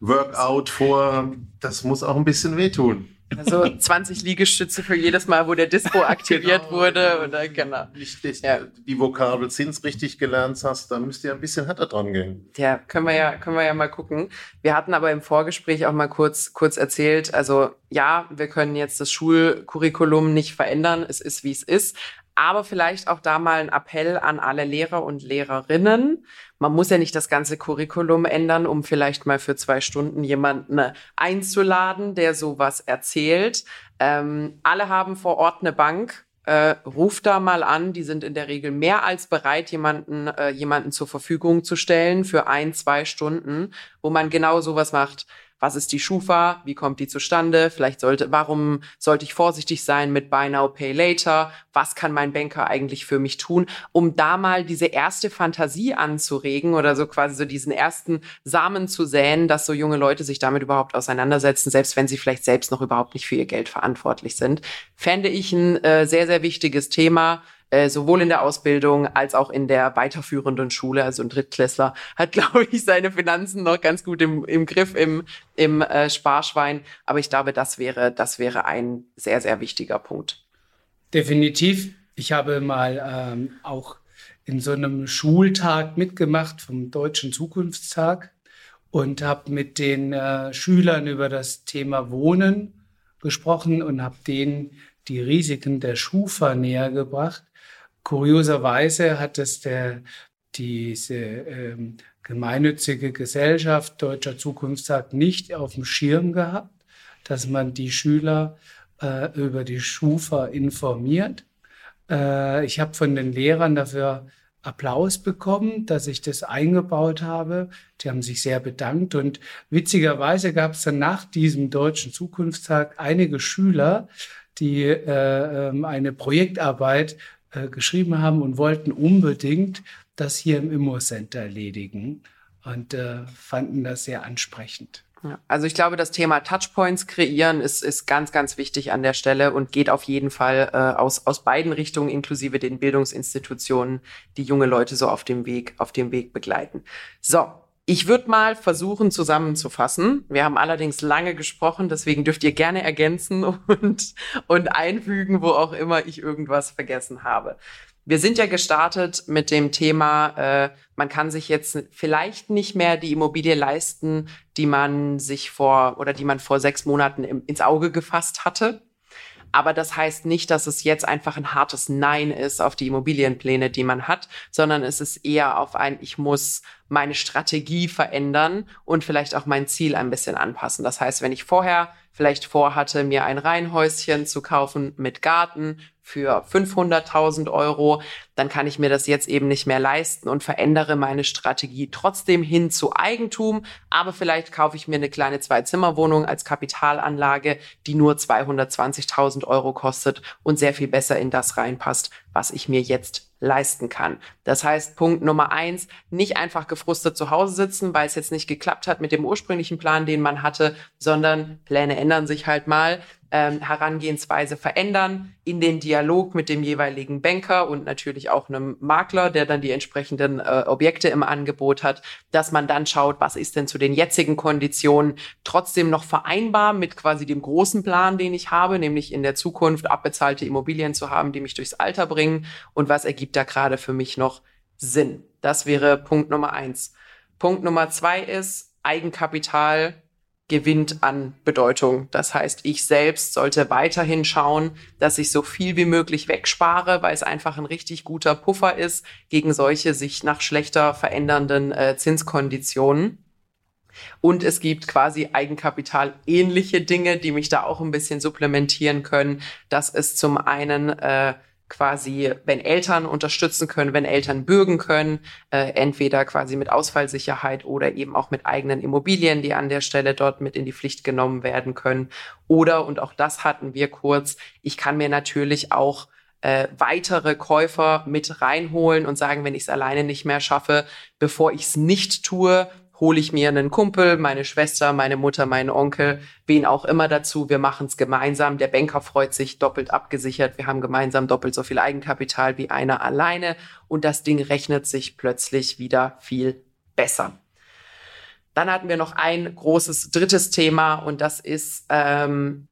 [SPEAKER 4] Workout vor. Das muss auch ein bisschen wehtun.
[SPEAKER 2] Also 20 Liegestütze für jedes Mal, wo der Dispo [LAUGHS] aktiviert genau, wurde. Oder, genau.
[SPEAKER 4] Nicht, ja. die Vokabel Zins richtig gelernt hast, da müsst ihr ein bisschen härter dran gehen.
[SPEAKER 2] Ja, können wir ja, können wir ja mal gucken. Wir hatten aber im Vorgespräch auch mal kurz, kurz erzählt, also ja, wir können jetzt das Schulcurriculum nicht verändern. Es ist, wie es ist. Aber vielleicht auch da mal ein Appell an alle Lehrer und Lehrerinnen. Man muss ja nicht das ganze Curriculum ändern, um vielleicht mal für zwei Stunden jemanden einzuladen, der sowas erzählt. Ähm, alle haben vor Ort eine Bank. Äh, ruft da mal an. Die sind in der Regel mehr als bereit, jemanden, äh, jemanden zur Verfügung zu stellen für ein, zwei Stunden, wo man genau sowas macht was ist die Schufa, wie kommt die zustande, vielleicht sollte, warum sollte ich vorsichtig sein mit Buy Now, Pay Later, was kann mein Banker eigentlich für mich tun, um da mal diese erste Fantasie anzuregen oder so quasi so diesen ersten Samen zu säen, dass so junge Leute sich damit überhaupt auseinandersetzen, selbst wenn sie vielleicht selbst noch überhaupt nicht für ihr Geld verantwortlich sind. Fände ich ein äh, sehr, sehr wichtiges Thema äh, sowohl in der Ausbildung als auch in der weiterführenden Schule. Also ein Drittklässler hat, [LAUGHS] glaube ich, seine Finanzen noch ganz gut im, im Griff im, im äh, Sparschwein. Aber ich glaube, das wäre, das wäre ein sehr, sehr wichtiger Punkt.
[SPEAKER 3] Definitiv. Ich habe mal ähm, auch in so einem Schultag mitgemacht vom Deutschen Zukunftstag und habe mit den äh, Schülern über das Thema Wohnen gesprochen und habe denen die Risiken der Schufa näher gebracht. Kurioserweise hat es der, diese ähm, gemeinnützige Gesellschaft Deutscher Zukunftstag nicht auf dem Schirm gehabt, dass man die Schüler äh, über die Schufa informiert. Äh, ich habe von den Lehrern dafür Applaus bekommen, dass ich das eingebaut habe. Die haben sich sehr bedankt und witzigerweise gab es dann nach diesem Deutschen Zukunftstag einige Schüler, die äh, ähm, eine Projektarbeit äh, geschrieben haben und wollten unbedingt das hier im Immo-Center erledigen und äh, fanden das sehr ansprechend.
[SPEAKER 2] also ich glaube, das Thema Touchpoints kreieren ist, ist ganz, ganz wichtig an der Stelle und geht auf jeden Fall äh, aus, aus beiden Richtungen, inklusive den Bildungsinstitutionen, die junge Leute so auf dem Weg, auf dem Weg begleiten. So, ich würde mal versuchen zusammenzufassen. Wir haben allerdings lange gesprochen, deswegen dürft ihr gerne ergänzen [LAUGHS] und, und einfügen, wo auch immer ich irgendwas vergessen habe. Wir sind ja gestartet mit dem Thema, äh, man kann sich jetzt vielleicht nicht mehr die Immobilie leisten, die man sich vor oder die man vor sechs Monaten im, ins Auge gefasst hatte. Aber das heißt nicht, dass es jetzt einfach ein hartes Nein ist auf die Immobilienpläne, die man hat, sondern es ist eher auf ein, ich muss meine Strategie verändern und vielleicht auch mein Ziel ein bisschen anpassen. Das heißt, wenn ich vorher vielleicht vorhatte, mir ein Reihenhäuschen zu kaufen mit Garten für 500.000 Euro, dann kann ich mir das jetzt eben nicht mehr leisten und verändere meine Strategie trotzdem hin zu Eigentum. Aber vielleicht kaufe ich mir eine kleine Zwei-Zimmer-Wohnung als Kapitalanlage, die nur 220.000 Euro kostet und sehr viel besser in das reinpasst, was ich mir jetzt leisten kann. Das heißt, Punkt Nummer eins, nicht einfach gefrustet zu Hause sitzen, weil es jetzt nicht geklappt hat mit dem ursprünglichen Plan, den man hatte, sondern Pläne ändern sich halt mal. Ähm, Herangehensweise verändern in den Dialog mit dem jeweiligen Banker und natürlich auch einem Makler, der dann die entsprechenden äh, Objekte im Angebot hat, dass man dann schaut, was ist denn zu den jetzigen Konditionen trotzdem noch vereinbar mit quasi dem großen Plan, den ich habe, nämlich in der Zukunft abbezahlte Immobilien zu haben, die mich durchs Alter bringen und was ergibt da gerade für mich noch Sinn. Das wäre Punkt Nummer eins. Punkt Nummer zwei ist Eigenkapital gewinnt an Bedeutung. Das heißt, ich selbst sollte weiterhin schauen, dass ich so viel wie möglich wegspare, weil es einfach ein richtig guter Puffer ist gegen solche sich nach schlechter verändernden äh, Zinskonditionen. Und es gibt quasi Eigenkapital ähnliche Dinge, die mich da auch ein bisschen supplementieren können. Das ist zum einen äh, quasi, wenn Eltern unterstützen können, wenn Eltern bürgen können, äh, entweder quasi mit Ausfallsicherheit oder eben auch mit eigenen Immobilien, die an der Stelle dort mit in die Pflicht genommen werden können. Oder, und auch das hatten wir kurz, ich kann mir natürlich auch äh, weitere Käufer mit reinholen und sagen, wenn ich es alleine nicht mehr schaffe, bevor ich es nicht tue, hole ich mir einen Kumpel, meine Schwester, meine Mutter, meinen Onkel, wen auch immer dazu. Wir machen es gemeinsam. Der Banker freut sich doppelt abgesichert. Wir haben gemeinsam doppelt so viel Eigenkapital wie einer alleine und das Ding rechnet sich plötzlich wieder viel besser. Dann hatten wir noch ein großes drittes Thema und das ist ähm,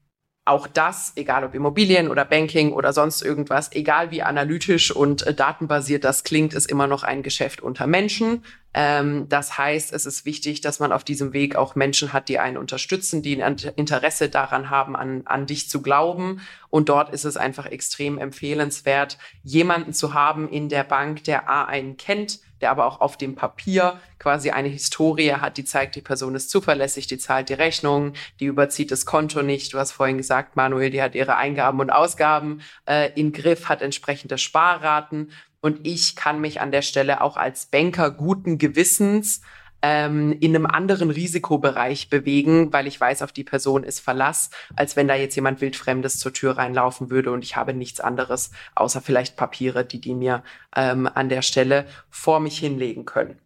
[SPEAKER 2] auch das, egal ob Immobilien oder Banking oder sonst irgendwas, egal wie analytisch und äh, datenbasiert das klingt, ist immer noch ein Geschäft unter Menschen. Ähm, das heißt, es ist wichtig, dass man auf diesem Weg auch Menschen hat, die einen unterstützen, die ein Interesse daran haben, an, an dich zu glauben. Und dort ist es einfach extrem empfehlenswert, jemanden zu haben in der Bank, der A einen kennt, der aber auch auf dem Papier quasi eine Historie hat, die zeigt, die Person ist zuverlässig, die zahlt die Rechnung, die überzieht das Konto nicht. Du hast vorhin gesagt, Manuel, die hat ihre Eingaben und Ausgaben äh, im Griff, hat entsprechende Sparraten. Und ich kann mich an der Stelle auch als Banker guten Gewissens ähm, in einem anderen Risikobereich bewegen, weil ich weiß, auf die Person ist Verlass, als wenn da jetzt jemand wildfremdes zur Tür reinlaufen würde und ich habe nichts anderes, außer vielleicht Papiere, die die mir ähm, an der Stelle vor mich hinlegen können.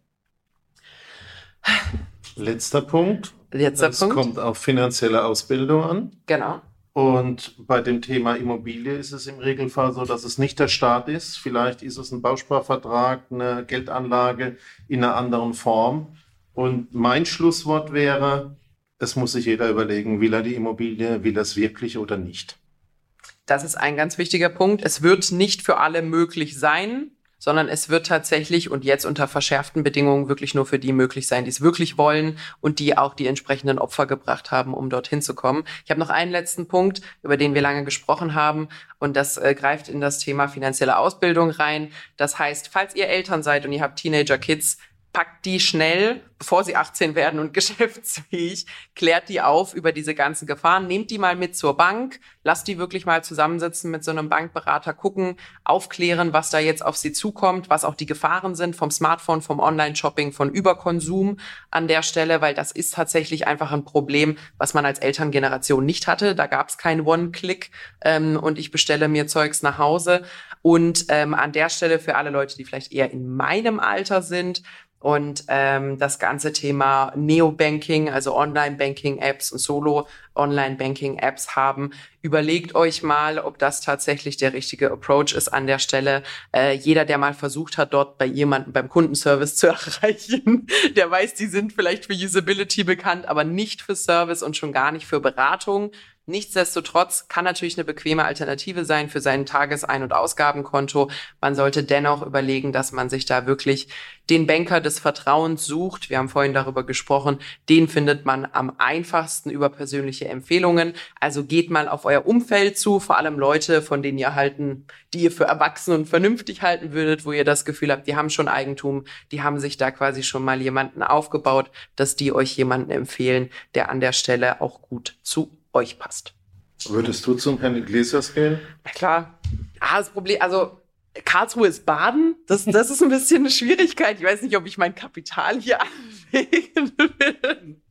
[SPEAKER 4] Letzter Punkt.
[SPEAKER 2] Letzter
[SPEAKER 4] es
[SPEAKER 2] Punkt.
[SPEAKER 4] kommt auf finanzielle Ausbildung an.
[SPEAKER 2] Genau.
[SPEAKER 4] Und bei dem Thema Immobilie ist es im Regelfall so, dass es nicht der Staat ist. Vielleicht ist es ein Bausparvertrag, eine Geldanlage in einer anderen Form. Und mein Schlusswort wäre, es muss sich jeder überlegen, will er die Immobilie, will er es wirklich oder nicht.
[SPEAKER 2] Das ist ein ganz wichtiger Punkt. Es wird nicht für alle möglich sein, sondern es wird tatsächlich und jetzt unter verschärften Bedingungen wirklich nur für die möglich sein, die es wirklich wollen und die auch die entsprechenden Opfer gebracht haben, um dorthin zu kommen. Ich habe noch einen letzten Punkt, über den wir lange gesprochen haben und das äh, greift in das Thema finanzielle Ausbildung rein. Das heißt, falls ihr Eltern seid und ihr habt Teenager-Kids, packt die schnell, bevor sie 18 werden und [LAUGHS] geschäftsfähig, klärt die auf über diese ganzen Gefahren, nehmt die mal mit zur Bank, lasst die wirklich mal zusammensitzen mit so einem Bankberater, gucken, aufklären, was da jetzt auf sie zukommt, was auch die Gefahren sind vom Smartphone, vom Online-Shopping, von Überkonsum an der Stelle, weil das ist tatsächlich einfach ein Problem, was man als Elterngeneration nicht hatte. Da gab es kein One-Click ähm, und ich bestelle mir Zeugs nach Hause. Und ähm, an der Stelle für alle Leute, die vielleicht eher in meinem Alter sind, und ähm, das ganze Thema Neo-Banking, also Online-Banking-Apps und Solo-Online-Banking-Apps haben. Überlegt euch mal, ob das tatsächlich der richtige Approach ist an der Stelle. Äh, jeder, der mal versucht hat, dort bei jemandem beim Kundenservice [LAUGHS] zu erreichen, der weiß, die sind vielleicht für Usability bekannt, aber nicht für Service und schon gar nicht für Beratung. Nichtsdestotrotz kann natürlich eine bequeme Alternative sein für sein Tagesein- und Ausgabenkonto. Man sollte dennoch überlegen, dass man sich da wirklich den Banker des Vertrauens sucht. Wir haben vorhin darüber gesprochen. Den findet man am einfachsten über persönliche Empfehlungen. Also geht mal auf euer Umfeld zu, vor allem Leute, von denen ihr halten, die ihr für erwachsen und vernünftig halten würdet, wo ihr das Gefühl habt, die haben schon Eigentum, die haben sich da quasi schon mal jemanden aufgebaut, dass die euch jemanden empfehlen, der an der Stelle auch gut zu euch passt.
[SPEAKER 4] Würdest du zum Herrn Iglesias gehen?
[SPEAKER 2] Na klar. Ah, das Problem, also Karlsruhe ist Baden. Das, das ist ein bisschen eine Schwierigkeit. Ich weiß nicht, ob ich mein Kapital hier [LAUGHS] anlegen will.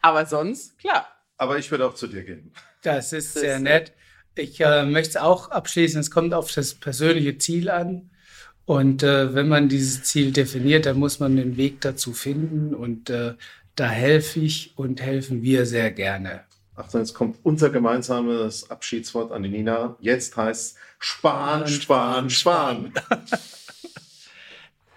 [SPEAKER 2] Aber sonst, klar.
[SPEAKER 4] Aber ich würde auch zu dir gehen.
[SPEAKER 3] Das ist das sehr ist nett. Ich äh, möchte es auch abschließen. Es kommt auf das persönliche Ziel an. Und äh, wenn man dieses Ziel definiert, dann muss man den Weg dazu finden. Und äh, da helfe ich und helfen wir sehr gerne.
[SPEAKER 4] Achtung, jetzt kommt unser gemeinsames Abschiedswort an die Nina. Jetzt heißt Spahn, Spahn, Spahn. [LAUGHS]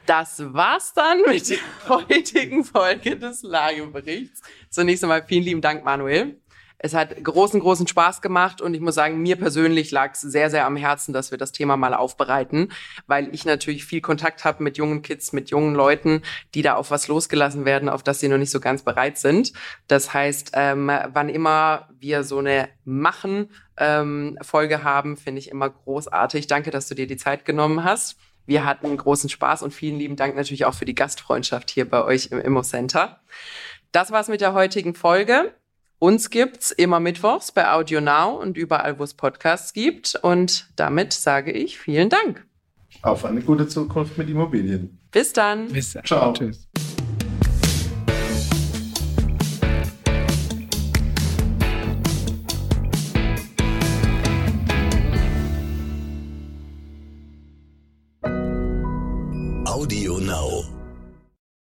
[SPEAKER 2] Das war's dann mit der [LAUGHS] heutigen Folge des Lageberichts. Zunächst einmal vielen lieben Dank, Manuel. Es hat großen, großen Spaß gemacht und ich muss sagen, mir persönlich lag es sehr, sehr am Herzen, dass wir das Thema mal aufbereiten, weil ich natürlich viel Kontakt habe mit jungen Kids, mit jungen Leuten, die da auf was losgelassen werden, auf das sie noch nicht so ganz bereit sind. Das heißt, ähm, wann immer wir so eine Machen ähm, Folge haben, finde ich immer großartig. Danke, dass du dir die Zeit genommen hast. Wir hatten großen Spaß und vielen lieben Dank natürlich auch für die Gastfreundschaft hier bei euch im Immo Center. Das war's mit der heutigen Folge. Uns gibt's immer mittwochs bei Audio Now und überall, wo es Podcasts gibt. Und damit sage ich vielen Dank.
[SPEAKER 4] Auf eine gute Zukunft mit Immobilien.
[SPEAKER 2] Bis dann.
[SPEAKER 3] Bis dann.
[SPEAKER 4] Ciao.
[SPEAKER 3] Tschüss.